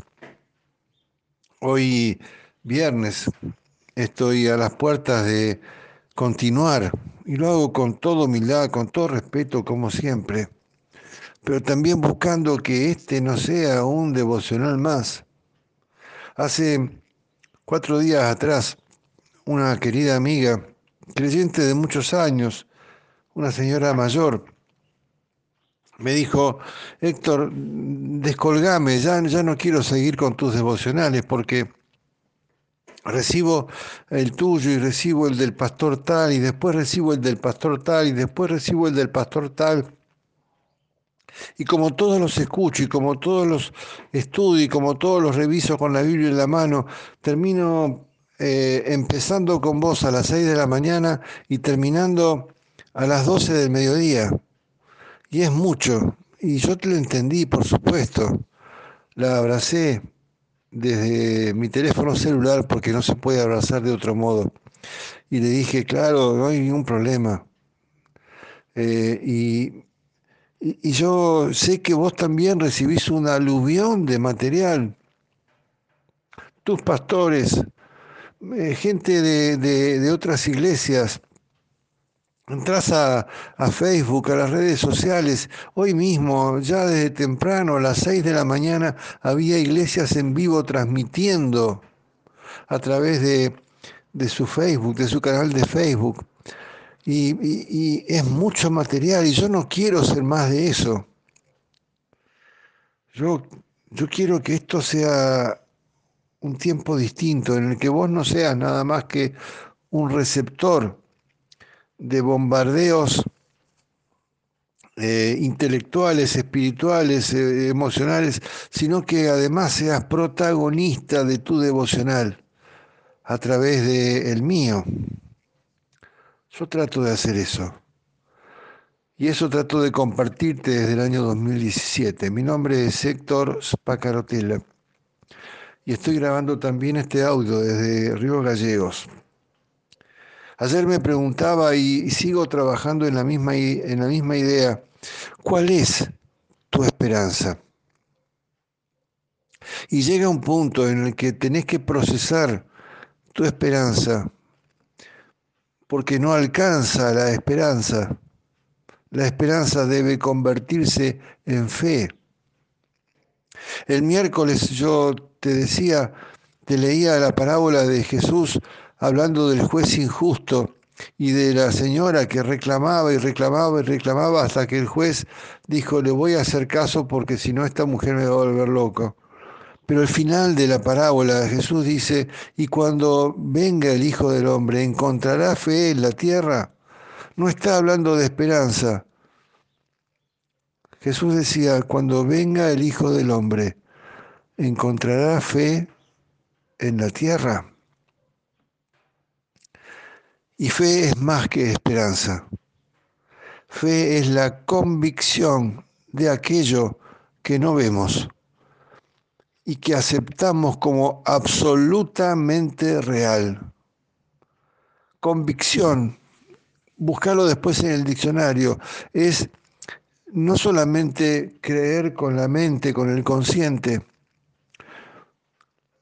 Hoy, viernes, estoy a las puertas de continuar y lo hago con toda humildad, con todo respeto, como siempre, pero también buscando que este no sea un devocional más. Hace cuatro días atrás, una querida amiga, creyente de muchos años, una señora mayor, me dijo, Héctor, descolgame, ya, ya no quiero seguir con tus devocionales porque recibo el tuyo y recibo el del pastor tal y después recibo el del pastor tal y después recibo el del pastor tal. Y como todos los escucho y como todos los estudio y como todos los reviso con la Biblia en la mano, termino eh, empezando con vos a las 6 de la mañana y terminando a las 12 del mediodía. Y es mucho. Y yo te lo entendí, por supuesto. La abracé desde mi teléfono celular porque no se puede abrazar de otro modo. Y le dije, claro, no hay ningún problema. Eh, y, y, yo sé que vos también recibís una aluvión de material. Tus pastores, eh, gente de, de otras iglesias, Entras a, Facebook, a las redes sociales, hoy mismo, ya desde temprano, a las 6 de la mañana, había iglesias en vivo transmitiendo a través de, de su Facebook, de su canal de Facebook. Y, y, es mucho material y yo no quiero ser más de eso. Yo, yo quiero que esto sea un tiempo distinto en el que vos no seas nada más que un receptor de bombardeos eh, intelectuales, espirituales, eh, emocionales, sino que además seas protagonista de tu devocional a través de el mío. Yo trato de hacer eso. Y eso trato de compartirte desde el año 2017. Mi nombre es Héctor Spacarotela y estoy grabando también este audio desde Río Gallegos. Ayer me preguntaba y sigo trabajando en la misma, en la misma idea, ¿cuál es tu esperanza? Y llega un punto en el que tenés que procesar tu esperanza, porque no alcanza la esperanza. La esperanza debe convertirse en fe. El miércoles yo te decía, te leía la parábola de Jesús hablando del juez injusto y de la señora que reclamaba y reclamaba y reclamaba hasta que el juez dijo, le voy a hacer caso porque si no esta mujer me va a volver loco. Pero al final de la parábola Jesús dice, y cuando venga el Hijo del Hombre, ¿encontrará fe en la tierra? No está hablando de esperanza. Jesús decía, cuando venga el Hijo del Hombre, ¿encontrará fe en la tierra? Y fe es más que esperanza. Fe es la convicción de aquello que no vemos y que aceptamos como absolutamente real. Convicción, buscarlo después en el diccionario, es no solamente creer con la mente, con el consciente.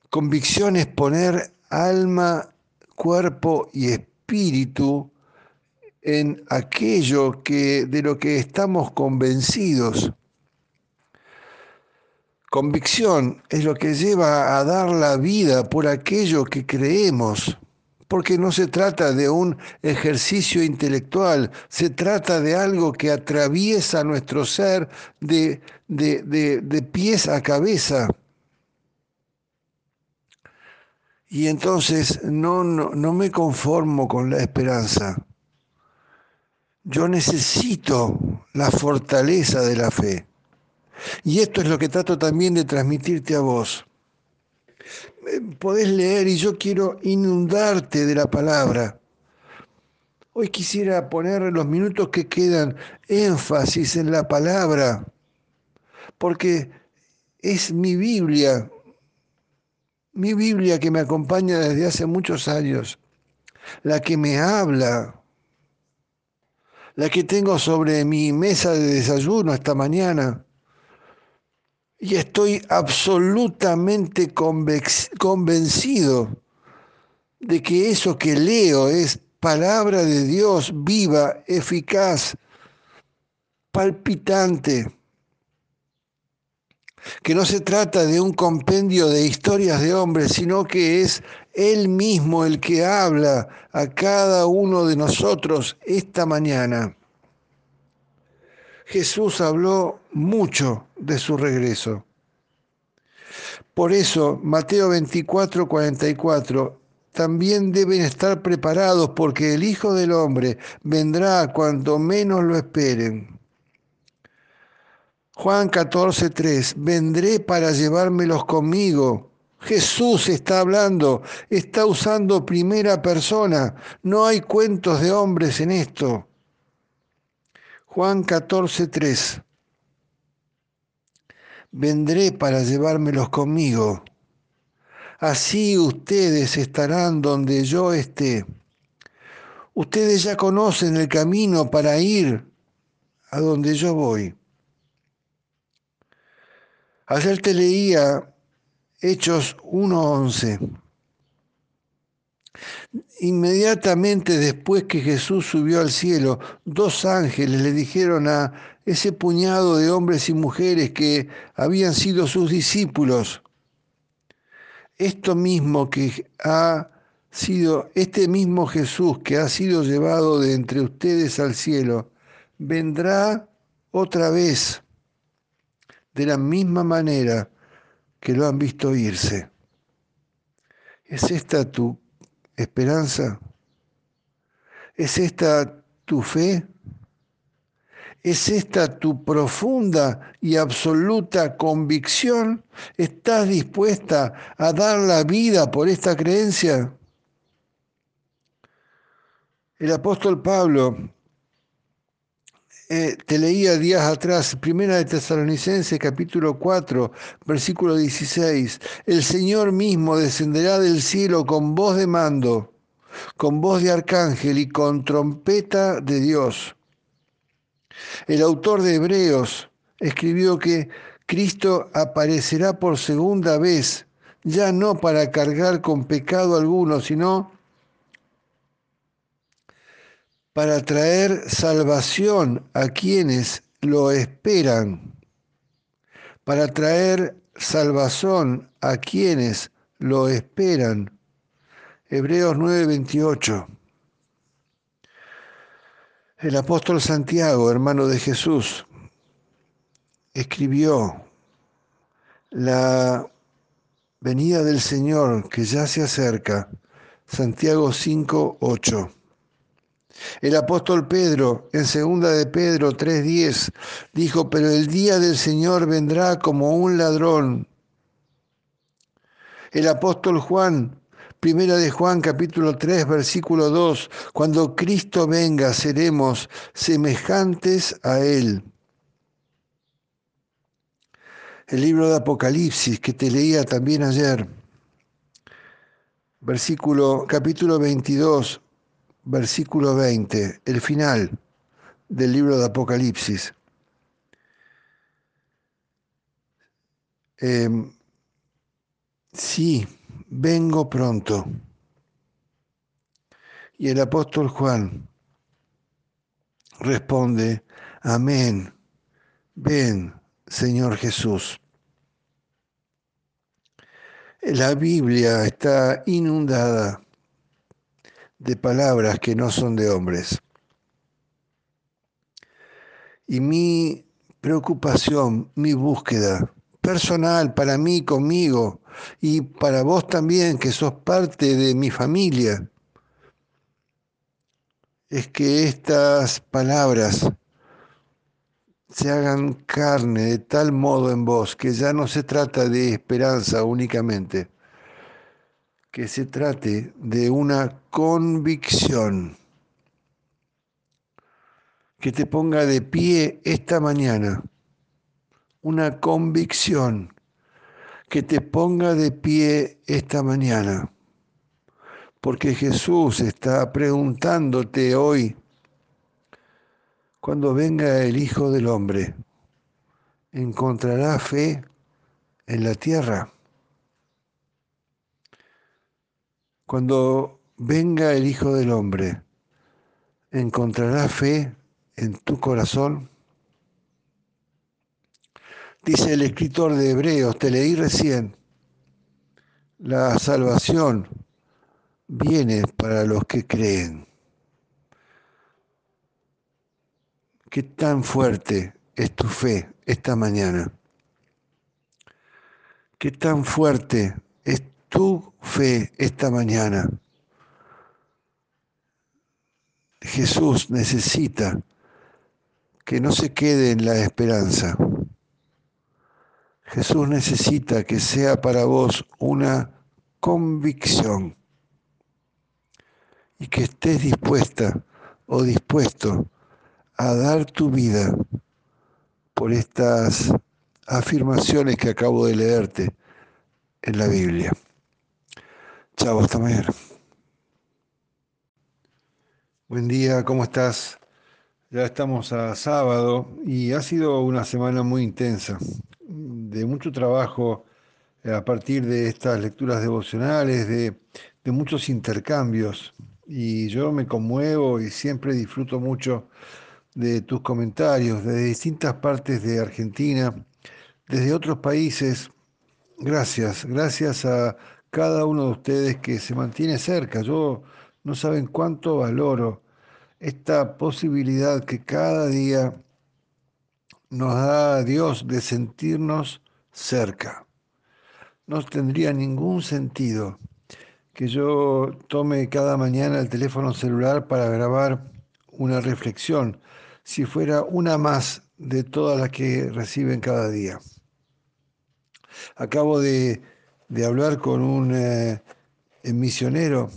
Convicción es poner alma, cuerpo y espíritu espíritu en aquello que, de lo que estamos convencidos. Convicción es lo que lleva a dar la vida por aquello que creemos, porque no se trata de un ejercicio intelectual, se trata de algo que atraviesa nuestro ser de, de, de pies a cabeza. Y entonces no, no, me conformo con la esperanza. Yo necesito la fortaleza de la fe. Y esto es lo que trato también de transmitirte a vos. Eh, podés leer y yo quiero inundarte de la palabra. Hoy quisiera poner los minutos que quedan énfasis en la palabra, porque es mi Biblia, mi Biblia que me acompaña desde hace muchos años, la que me habla, la que tengo sobre mi mesa de desayuno esta mañana. Y estoy absolutamente convencido de que eso que leo es palabra de Dios viva, eficaz, palpitante que no se trata de un compendio de historias de hombres, sino que es Él mismo el que habla a cada uno de nosotros esta mañana. Jesús habló mucho de su regreso. Por eso, Mateo 24, 44, también deben estar preparados porque el Hijo del Hombre vendrá cuanto menos lo esperen. Juan 14, 3, vendré para llevármelos conmigo. Jesús está hablando, está usando primera persona. No hay cuentos de hombres en esto. Juan 14, 3. Vendré para llevármelos conmigo. Así ustedes estarán donde yo esté. Ustedes ya conocen el camino para ir a donde yo voy. Ayer te leía Hechos 1.11. Inmediatamente después que Jesús subió al cielo, dos ángeles le dijeron a ese puñado de hombres y mujeres que habían sido sus discípulos, esto mismo que ha sido este mismo Jesús que ha sido llevado de entre ustedes al cielo, vendrá otra vez de la misma manera que lo han visto irse. ¿Es esta tu esperanza? ¿Es esta tu fe? ¿Es esta tu profunda y absoluta convicción? ¿Estás dispuesta a dar la vida por esta creencia? El apóstol Pablo, eh, te leía días atrás, Primera de Tesalonicenses capítulo 4, versículo 16, el Señor mismo descenderá del cielo con voz de mando, con voz de arcángel y con trompeta de Dios. El autor de Hebreos escribió que Cristo aparecerá por segunda vez, ya no para cargar con pecado alguno, sino para traer salvación a quienes lo esperan, para traer salvación a quienes lo esperan. Hebreos 9:28. El apóstol Santiago, hermano de Jesús, escribió, la venida del Señor que ya se acerca, Santiago 5, 8. El apóstol Pedro, en segunda de Pedro 3:10, dijo, pero el día del Señor vendrá como un ladrón. El apóstol Juan, Primera de Juan capítulo 3 versículo 2, cuando Cristo venga seremos semejantes a Él. El libro de Apocalipsis que te leía también ayer, versículo capítulo 22, versículo 20, el final del libro de Apocalipsis. Em, sí, vengo pronto. Y el apóstol Juan responde, amén, ven, Señor Jesús. La Biblia está inundada de palabras que no son de hombres. Y mi preocupación, mi búsqueda personal para mí, conmigo, y para vos también, que sos parte de mi familia, es que estas palabras se hagan carne de tal modo en vos que ya no se trata de esperanza únicamente, que se trate de una convicción que te ponga de pie esta mañana, una convicción que te ponga de pie esta mañana, porque Jesús está preguntándote hoy, cuando venga el Hijo del Hombre, ¿encontrará fe en la tierra? Cuando venga el Hijo del Hombre, ¿encontrará fe en tu corazón? Dice el escritor de Hebreos, te leí recién, la salvación viene para los que creen. ¿Qué tan fuerte es tu fe esta mañana? ¿Qué tan fuerte tu fe esta mañana? Jesús necesita que no se quede en la esperanza Jesús necesita que sea para vos una convicción y que estés dispuesta o dispuesto a dar tu vida por estas afirmaciones que acabo de leerte en la Biblia. Chao, hasta mañana. Buen día, ¿cómo estás? Ya estamos a sábado y ha sido una semana muy intensa de mucho trabajo a partir de estas lecturas devocionales, de, muchos intercambios. Y yo me conmuevo y siempre disfruto mucho de tus comentarios desde distintas partes de Argentina, desde otros países. Gracias, gracias a cada uno de ustedes que se mantiene cerca. Yo no saben cuánto valoro esta posibilidad que cada día nos da Dios de sentirnos cerca. No tendría ningún sentido que yo tome cada mañana el teléfono celular para grabar una reflexión, si fuera una más de todas las que reciben cada día. Acabo de, hablar con un eh, misionero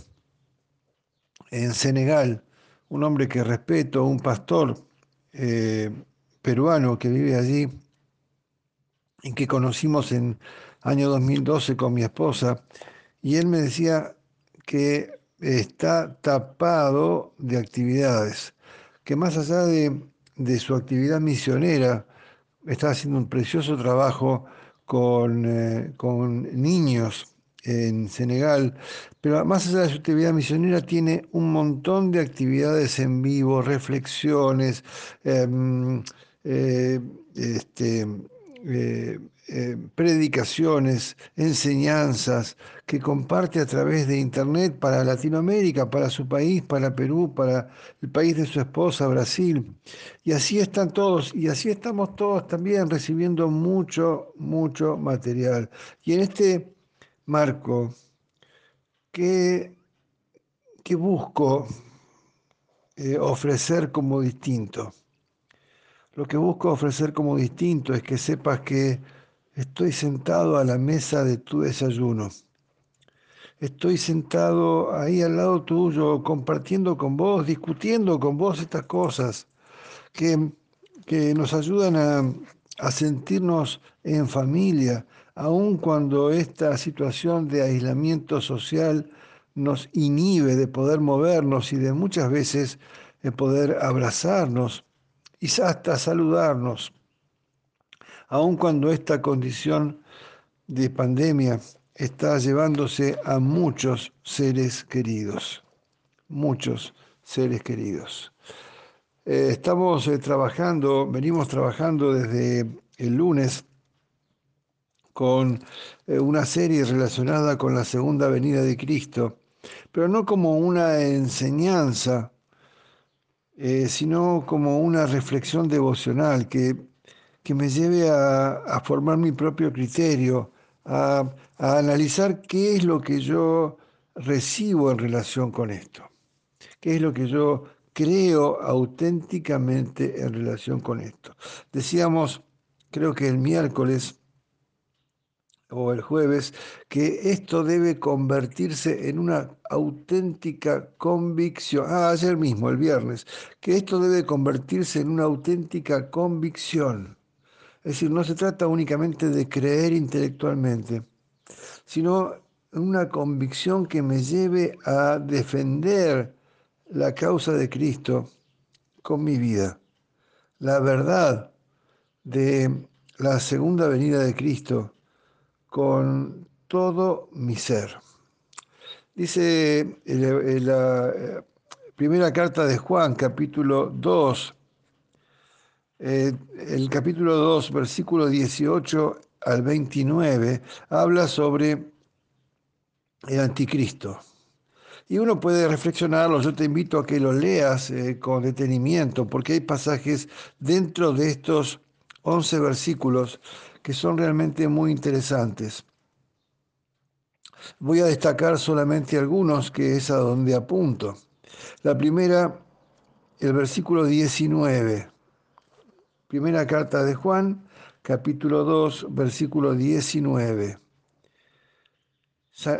en Senegal, un hombre que respeto, un pastor eh, peruano que vive allí y que conocimos en año 2012 con mi esposa, y él me decía que está tapado de actividades, que más allá de, de su actividad misionera, está haciendo un precioso trabajo con, eh, con niños en Senegal, pero más allá de su actividad misionera tiene un montón de actividades en vivo, reflexiones, em, eh, este, eh, eh, predicaciones, enseñanzas que comparte a través de Internet para Latinoamérica, para su país, para Perú, para el país de su esposa, Brasil. Y así están todos, y así estamos todos también recibiendo mucho, mucho material. Y en este marco, ¿qué, busco ofrecer como distinto? Lo que busco ofrecer como distinto es que sepas que estoy sentado a la mesa de tu desayuno. Estoy sentado ahí al lado tuyo, compartiendo con vos, discutiendo con vos estas cosas que, que nos ayudan a, a sentirnos en familia, aun cuando esta situación de aislamiento social nos inhibe de poder movernos y de muchas veces de poder abrazarnos y hasta saludarnos, aun cuando esta condición de pandemia está llevándose a muchos seres queridos, muchos seres queridos. Eh, estamos eh, trabajando, venimos trabajando desde el lunes con eh, una serie relacionada con la segunda venida de Cristo, pero no como una enseñanza sino como una reflexión devocional que, que me lleve a, formar mi propio criterio, a, a analizar qué es lo que yo recibo en relación con esto, qué es lo que yo creo auténticamente en relación con esto. Decíamos, creo que el miércoles, o el jueves, que esto debe convertirse en una auténtica convicción. Ah, ayer mismo, el viernes, que esto debe convertirse en una auténtica convicción. Es decir, no se trata únicamente de creer intelectualmente, sino una convicción que me lleve a defender la causa de Cristo con mi vida. La verdad de la segunda venida de Cristo con todo mi ser. Dice la eh, primera carta de Juan, capítulo 2, eh, el capítulo 2, versículo 18 al 29, habla sobre el anticristo. Y uno puede reflexionarlo, yo te invito a que lo leas eh, con detenimiento, porque hay pasajes dentro de estos 11 versículos que son realmente muy interesantes. Voy a destacar solamente algunos, que es a donde apunto. La primera, el versículo 19. Primera carta de Juan, capítulo 2, versículo 19.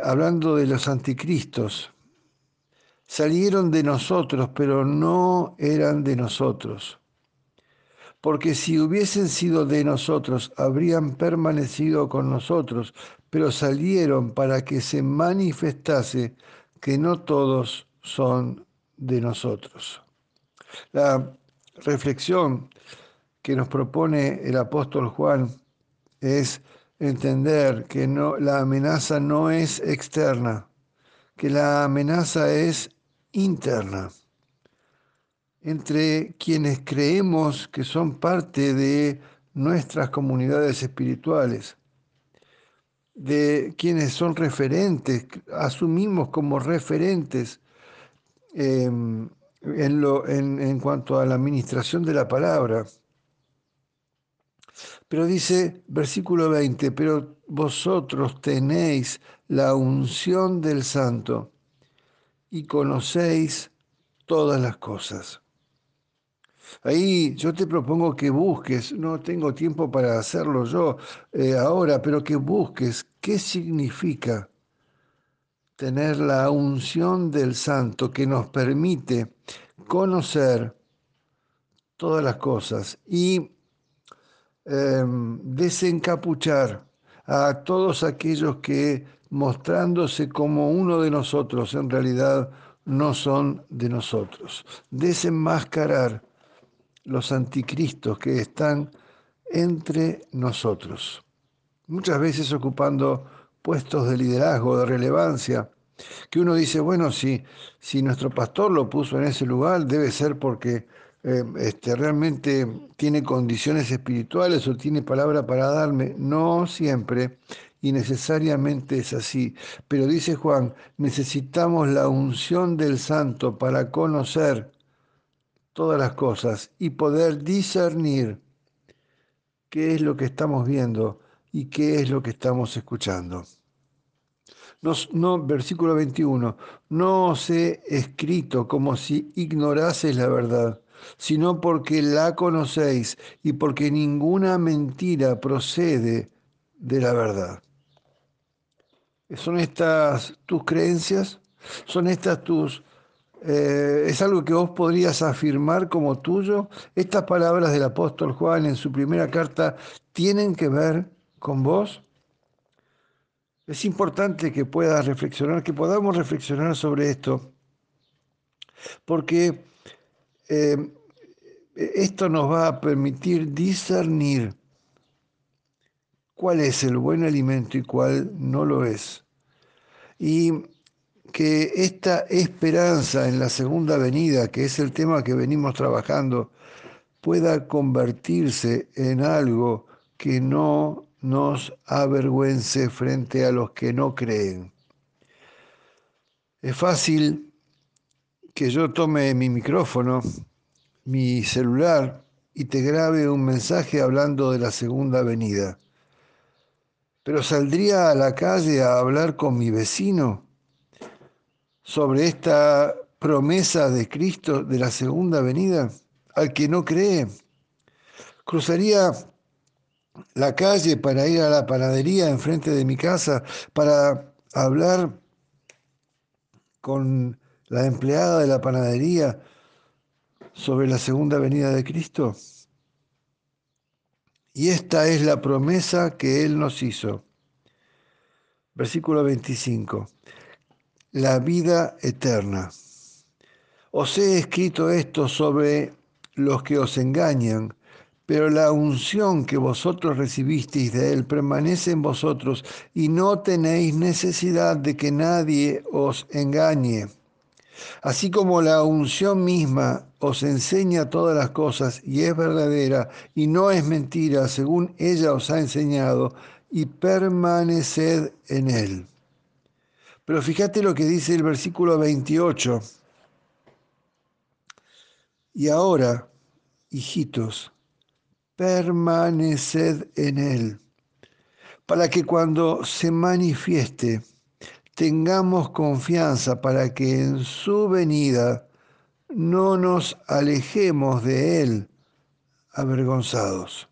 Hablando de los anticristos. Salieron de nosotros, pero no eran de nosotros porque si hubiesen sido de nosotros, habrían permanecido con nosotros, pero salieron para que se manifestase que no todos son de nosotros. La reflexión que nos propone el apóstol Juan es entender que no, la amenaza no es externa, que la amenaza es interna entre quienes creemos que son parte de nuestras comunidades espirituales. de quienes son referentes, asumimos como referentes em, en, lo, en, en cuanto a la administración de la palabra. Pero dice, versículo 20, pero vosotros tenéis la unción del santo y conocéis todas las cosas. Ahí yo te propongo que busques, no tengo tiempo para hacerlo yo eh, ahora, pero que busques qué significa tener la unción del santo que nos permite conocer todas las cosas y em, desencapuchar a todos aquellos que mostrándose como uno de nosotros en realidad no son de nosotros. Desenmascarar los anticristos que están entre nosotros, muchas veces ocupando puestos de liderazgo, de relevancia, que uno dice, bueno, si, si nuestro pastor lo puso en ese lugar, debe ser porque eh, este, realmente tiene condiciones espirituales o tiene palabra para darme. No siempre y necesariamente es así. Pero dice Juan, necesitamos la unción del santo para conocer todas las cosas y poder discernir qué es lo que estamos viendo y qué es lo que estamos escuchando. No, versículo 21, no os he escrito como si ignoraseis la verdad, sino porque la conocéis y porque ninguna mentira procede de la verdad. ¿Son estas tus creencias? ¿Son estas tus eh, ¿Es algo que vos podrías afirmar como tuyo? ¿Estas palabras del apóstol Juan en su primera carta tienen que ver con vos? Es importante que puedas reflexionar, que podamos reflexionar sobre esto, porque eh, esto nos va a permitir discernir cuál es el buen alimento y cuál no lo es. Y que esta esperanza en la segunda venida, que es el tema que venimos trabajando, pueda convertirse en algo que no nos avergüence frente a los que no creen. Es fácil que yo tome mi micrófono, mi celular, y te grabe un mensaje hablando de la segunda venida. Pero saldría a la calle a hablar con mi vecino sobre esta promesa de Cristo de la segunda venida al que no cree. Cruzaría la calle para ir a la panadería enfrente de mi casa para hablar con la empleada de la panadería sobre la segunda venida de Cristo. Y esta es la promesa que Él nos hizo. Versículo 25 la vida eterna. Os he escrito esto sobre los que os engañan, pero la unción que vosotros recibisteis de Él permanece en vosotros y no tenéis necesidad de que nadie os engañe. Así como la unción misma os enseña todas las cosas y es verdadera y no es mentira según ella os ha enseñado, y permaneced en Él. Pero fíjate lo que dice el versículo 28. Y ahora, hijitos, permaneced en Él, para que cuando se manifieste tengamos confianza para que en su venida no nos alejemos de Él avergonzados.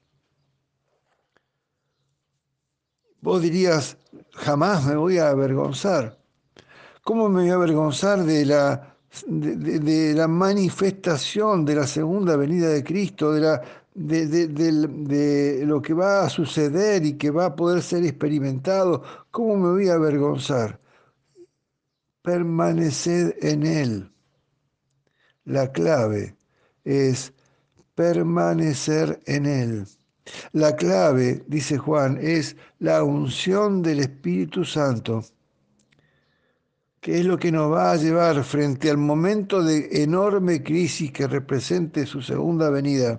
Vos dirías, jamás me voy a avergonzar. ¿Cómo me voy a avergonzar de la, de, la manifestación de la segunda venida de Cristo, de, la, de, lo que va a suceder y que va a poder ser experimentado? ¿Cómo me voy a avergonzar? Permanecer en Él. La clave es permanecer en Él. La clave, dice Juan, es la unción del Espíritu Santo que es lo que nos va a llevar frente al momento de enorme crisis que represente su segunda venida,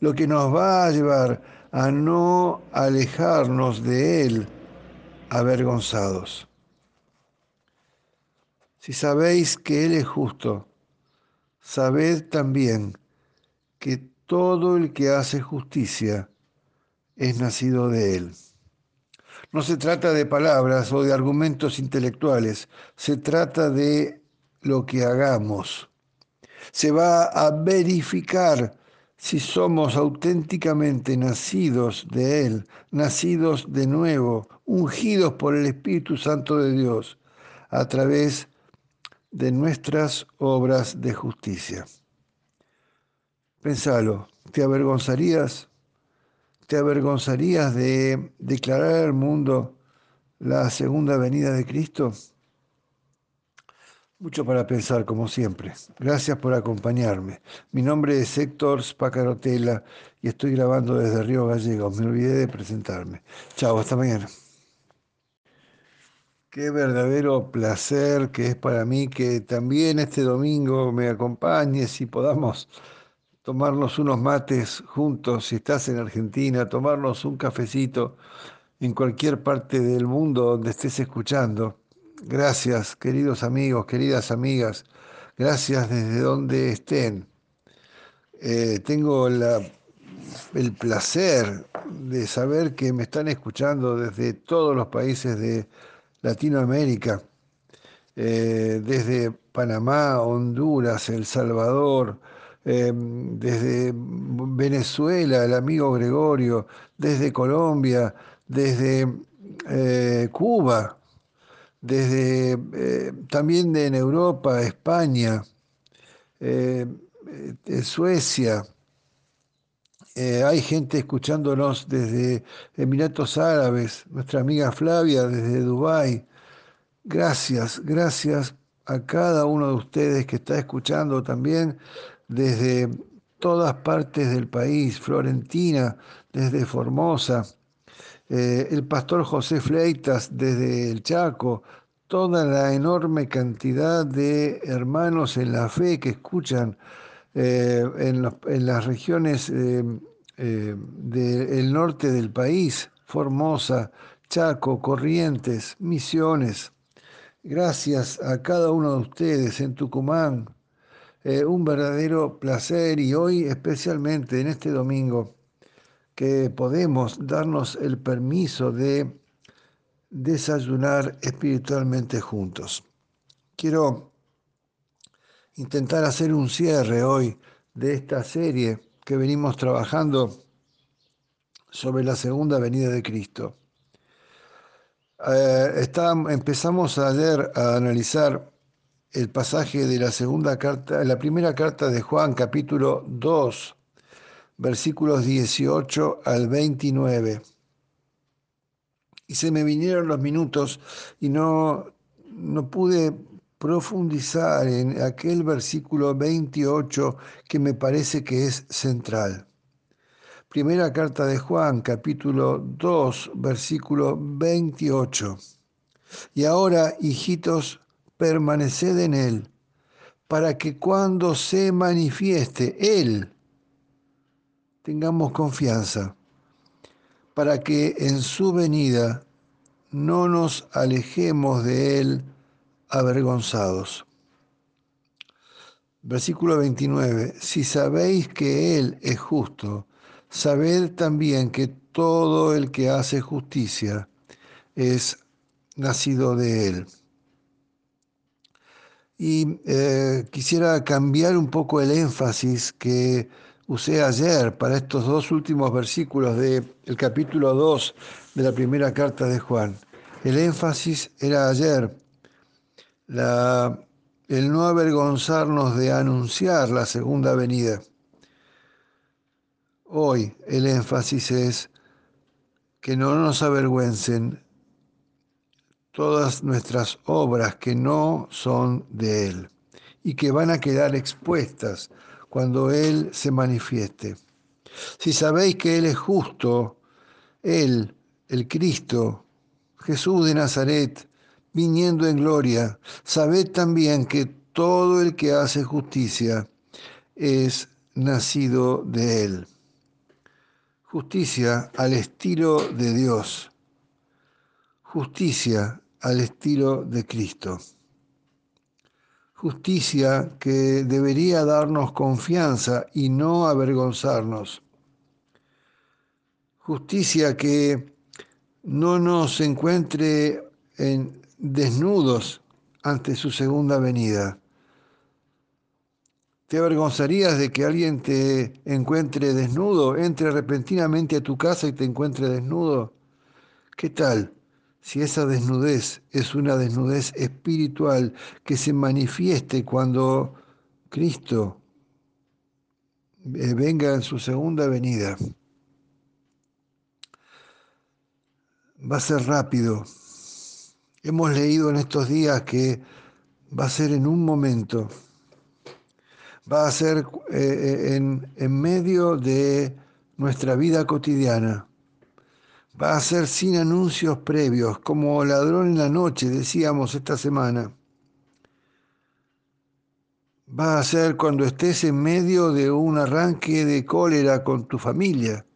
lo que nos va a llevar a no alejarnos de Él avergonzados. Si sabéis que Él es justo, sabed también que todo el que hace justicia es nacido de Él. No se trata de palabras o de argumentos intelectuales, se trata de lo que hagamos. Se va a verificar si somos auténticamente nacidos de Él, nacidos de nuevo, ungidos por el Espíritu Santo de Dios, a través de nuestras obras de justicia. Pensalo, ¿te avergonzarías? ¿Te avergonzarías de declarar al mundo la segunda venida de Cristo? Mucho para pensar, como siempre. Gracias por acompañarme. Mi nombre es Héctor Spacarotela y estoy grabando desde Río Gallegos. Me olvidé de presentarme. Chao, hasta mañana. Qué verdadero placer que es para mí que también este domingo me acompañes y podamos tomarnos unos mates juntos, si estás en Argentina, tomarnos un cafecito en cualquier parte del mundo donde estés escuchando Gracias, queridos amigos, queridas amigas. Gracias desde donde estén. Eh, tengo el placer de saber que me están escuchando desde todos los países de Latinoamérica, eh, desde Panamá, Honduras, El Salvador, eh, desde Venezuela, el amigo Gregorio, desde Colombia, desde Cuba, desde eh, también en Europa, España, eh, eh, hay gente escuchándonos desde Emiratos Árabes, nuestra amiga Flavia desde Dubái. Gracias, gracias a cada uno de ustedes que está escuchando también desde todas partes del país, Florentina, desde Formosa, eh, el pastor José Fleitas desde el Chaco, toda la enorme cantidad de hermanos en la fe que escuchan eh, en, las regiones eh, del norte del país, Formosa, Chaco, Corrientes, Misiones. Gracias a cada uno de ustedes en Tucumán. un verdadero placer y hoy especialmente en este domingo que podemos darnos el permiso de desayunar espiritualmente juntos. Quiero intentar hacer un cierre hoy de esta serie que venimos trabajando sobre la segunda venida de Cristo. Eh, empezamos ayer a analizar el pasaje de la segunda carta, la primera carta de Juan, capítulo 2, versículos 18 al 29. Y se me vinieron los minutos y no, no pude profundizar en aquel versículo 28 que me parece que es central. Primera carta de Juan, capítulo 2, versículo 28. Y ahora, hijitos, permaneced en Él, para que cuando se manifieste Él, tengamos confianza para que en su venida no nos alejemos de Él avergonzados. Versículo 29. Si sabéis que Él es justo, sabed también que todo el que hace justicia es nacido de Él. Y eh, quisiera cambiar un poco el énfasis que usé ayer para estos dos últimos versículos del capítulo 2 de la primera carta de Juan. El énfasis era ayer el no avergonzarnos de anunciar la segunda venida. Hoy el énfasis es que no nos avergüencen todas nuestras obras que no son de Él y que van a quedar expuestas cuando Él se manifieste. Si sabéis que Él es justo, Él, el Cristo, Jesús de Nazaret, viniendo en gloria, sabed también que todo el que hace justicia es nacido de Él. Justicia al estilo de Dios. justicia al estilo de Cristo. Justicia que debería darnos confianza y no avergonzarnos. Justicia que no nos encuentre en desnudos ante su segunda venida. ¿Te avergonzarías de que alguien te encuentre desnudo, entre repentinamente a tu casa y te encuentre desnudo? ¿Qué tal si esa desnudez es una desnudez espiritual que se manifieste cuando Cristo eh, venga en su segunda venida? Va a ser rápido. Hemos leído en estos días que va a ser en un momento va a ser eh, eh, en, en medio de nuestra vida cotidiana. Va a ser sin anuncios previos, como ladrón en la noche, decíamos esta semana. Va a ser cuando estés en medio de un arranque de cólera con tu familia.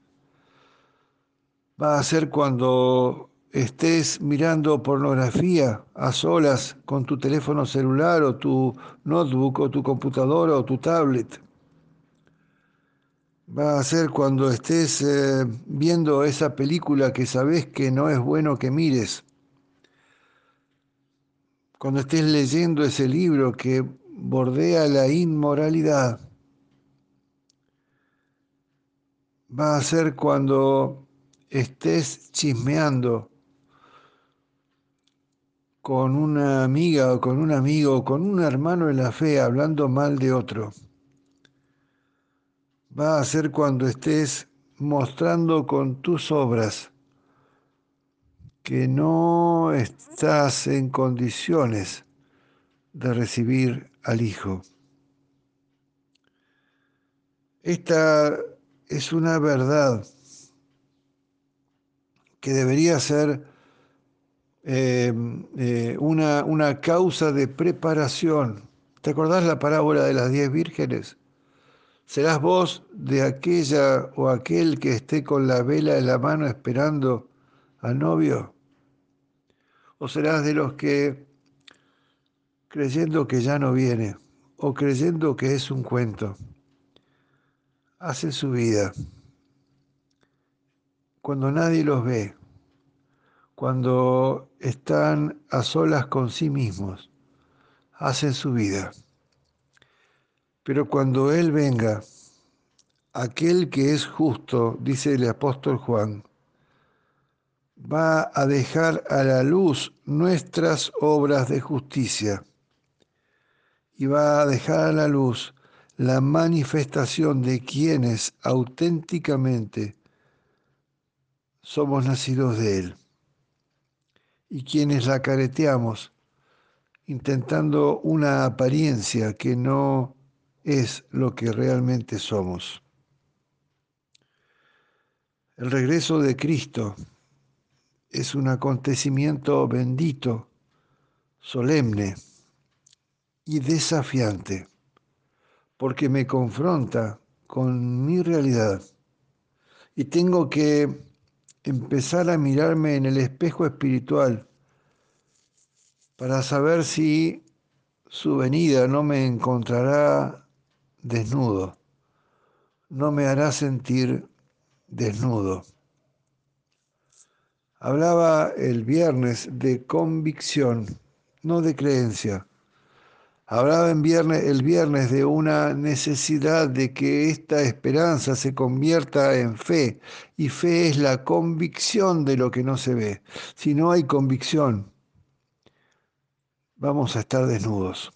Va a ser cuando estés mirando pornografía a solas con tu teléfono celular o tu notebook o tu computadora o tu tablet. Va a ser cuando estés eh, viendo esa película que sabes que no es bueno que mires. Cuando estés leyendo ese libro que bordea la inmoralidad. Va a ser cuando estés chismeando con una amiga o con un amigo o con un hermano en la fe hablando mal de otro. Va a ser cuando estés mostrando con tus obras que no estás en condiciones de recibir al Hijo. Esta es una verdad que debería ser Em, eh, una, una causa de preparación. ¿Te acordás la parábola de las diez vírgenes? ¿Serás vos de aquella o aquel que esté con la vela en la mano esperando al novio? ¿O serás de los que, creyendo que ya no viene, o creyendo que es un cuento, hacen su vida cuando nadie los ve? Cuando están a solas con sí mismos, hacen su vida. Pero cuando Él venga, aquel que es justo, dice el apóstol Juan, va a dejar a la luz nuestras obras de justicia y va a dejar a la luz la manifestación de quienes auténticamente somos nacidos de Él y quienes la careteamos, intentando una apariencia que no es lo que realmente somos. El regreso de Cristo es un acontecimiento bendito, solemne y desafiante, porque me confronta con mi realidad y tengo que empezar a mirarme en el espejo espiritual para saber si su venida no me encontrará desnudo, no me hará sentir desnudo. Hablaba el viernes de convicción, no de creencia. Hablaba viernes, el viernes de una necesidad de que esta esperanza se convierta en fe, y fe es la convicción de lo que no se ve. Si no hay convicción, vamos a estar desnudos.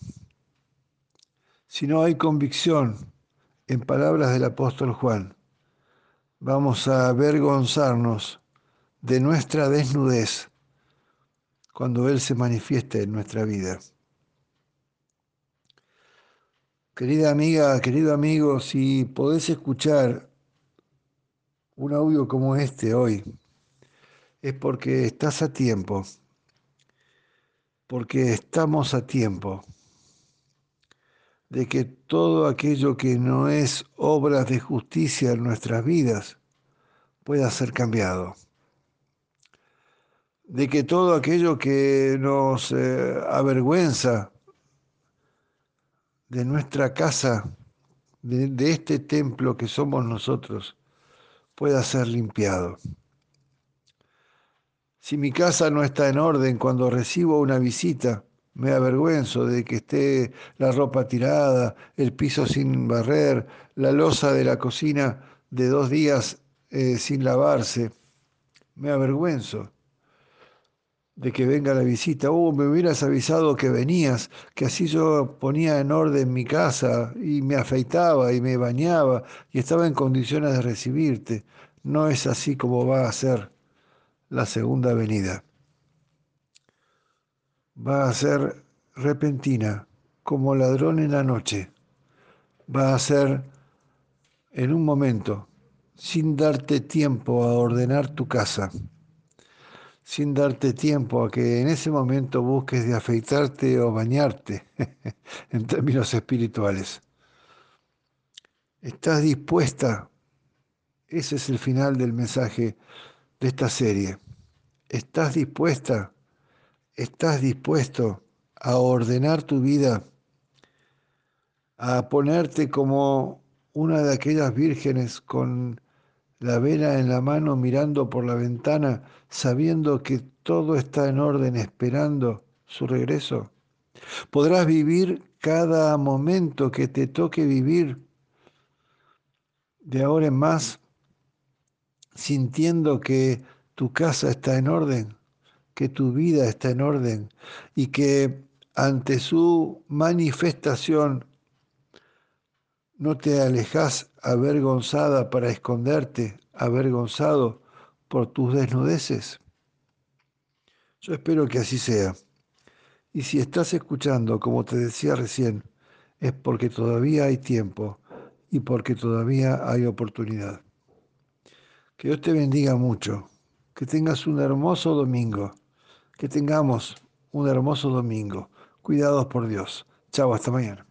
Si no hay convicción, en palabras del apóstol Juan, vamos a avergonzarnos de nuestra desnudez cuando Él se manifieste en nuestra vida. Querida amiga, querido amigo, si podés escuchar un audio como este hoy, es porque estás a tiempo, porque estamos a tiempo de que todo aquello que no es obras de justicia en nuestras vidas pueda ser cambiado. de que todo aquello que nos eh, avergüenza de nuestra casa, de, este templo que somos nosotros, pueda ser limpiado. Si mi casa no está en orden cuando recibo una visita, me avergüenzo de que esté la ropa tirada, el piso sin barrer, la losa de la cocina de dos días eh, sin lavarse. Me avergüenzo de que venga la visita. Oh, me hubieras avisado que venías, que así yo ponía en orden mi casa y me afeitaba y me bañaba y estaba en condiciones de recibirte. No es así como va a ser la segunda venida. Va a ser repentina, como ladrón en la noche. Va a ser en un momento, sin darte tiempo a ordenar tu casa, sin darte tiempo a que en ese momento busques de afeitarte o bañarte, en términos espirituales. ¿Estás dispuesta? Ese es el final del mensaje de esta serie. ¿Estás dispuesta? ¿Estás dispuesto a ordenar tu vida? A ponerte como una de aquellas vírgenes con la vela en la mano mirando por la ventana, sabiendo que todo está en orden, esperando su regreso. Podrás vivir cada momento que te toque vivir de ahora en más, sintiendo que tu casa está en orden, que tu vida está en orden y que ante su manifestación no te alejas avergonzada para esconderte, avergonzado por tus desnudeces. Yo espero que así sea. Y si estás escuchando, como te decía recién, es porque todavía hay tiempo y porque todavía hay oportunidad. Que Dios te bendiga mucho. Que tengas un hermoso domingo. Que tengamos un hermoso domingo. Cuidados por Dios. Chao, hasta mañana.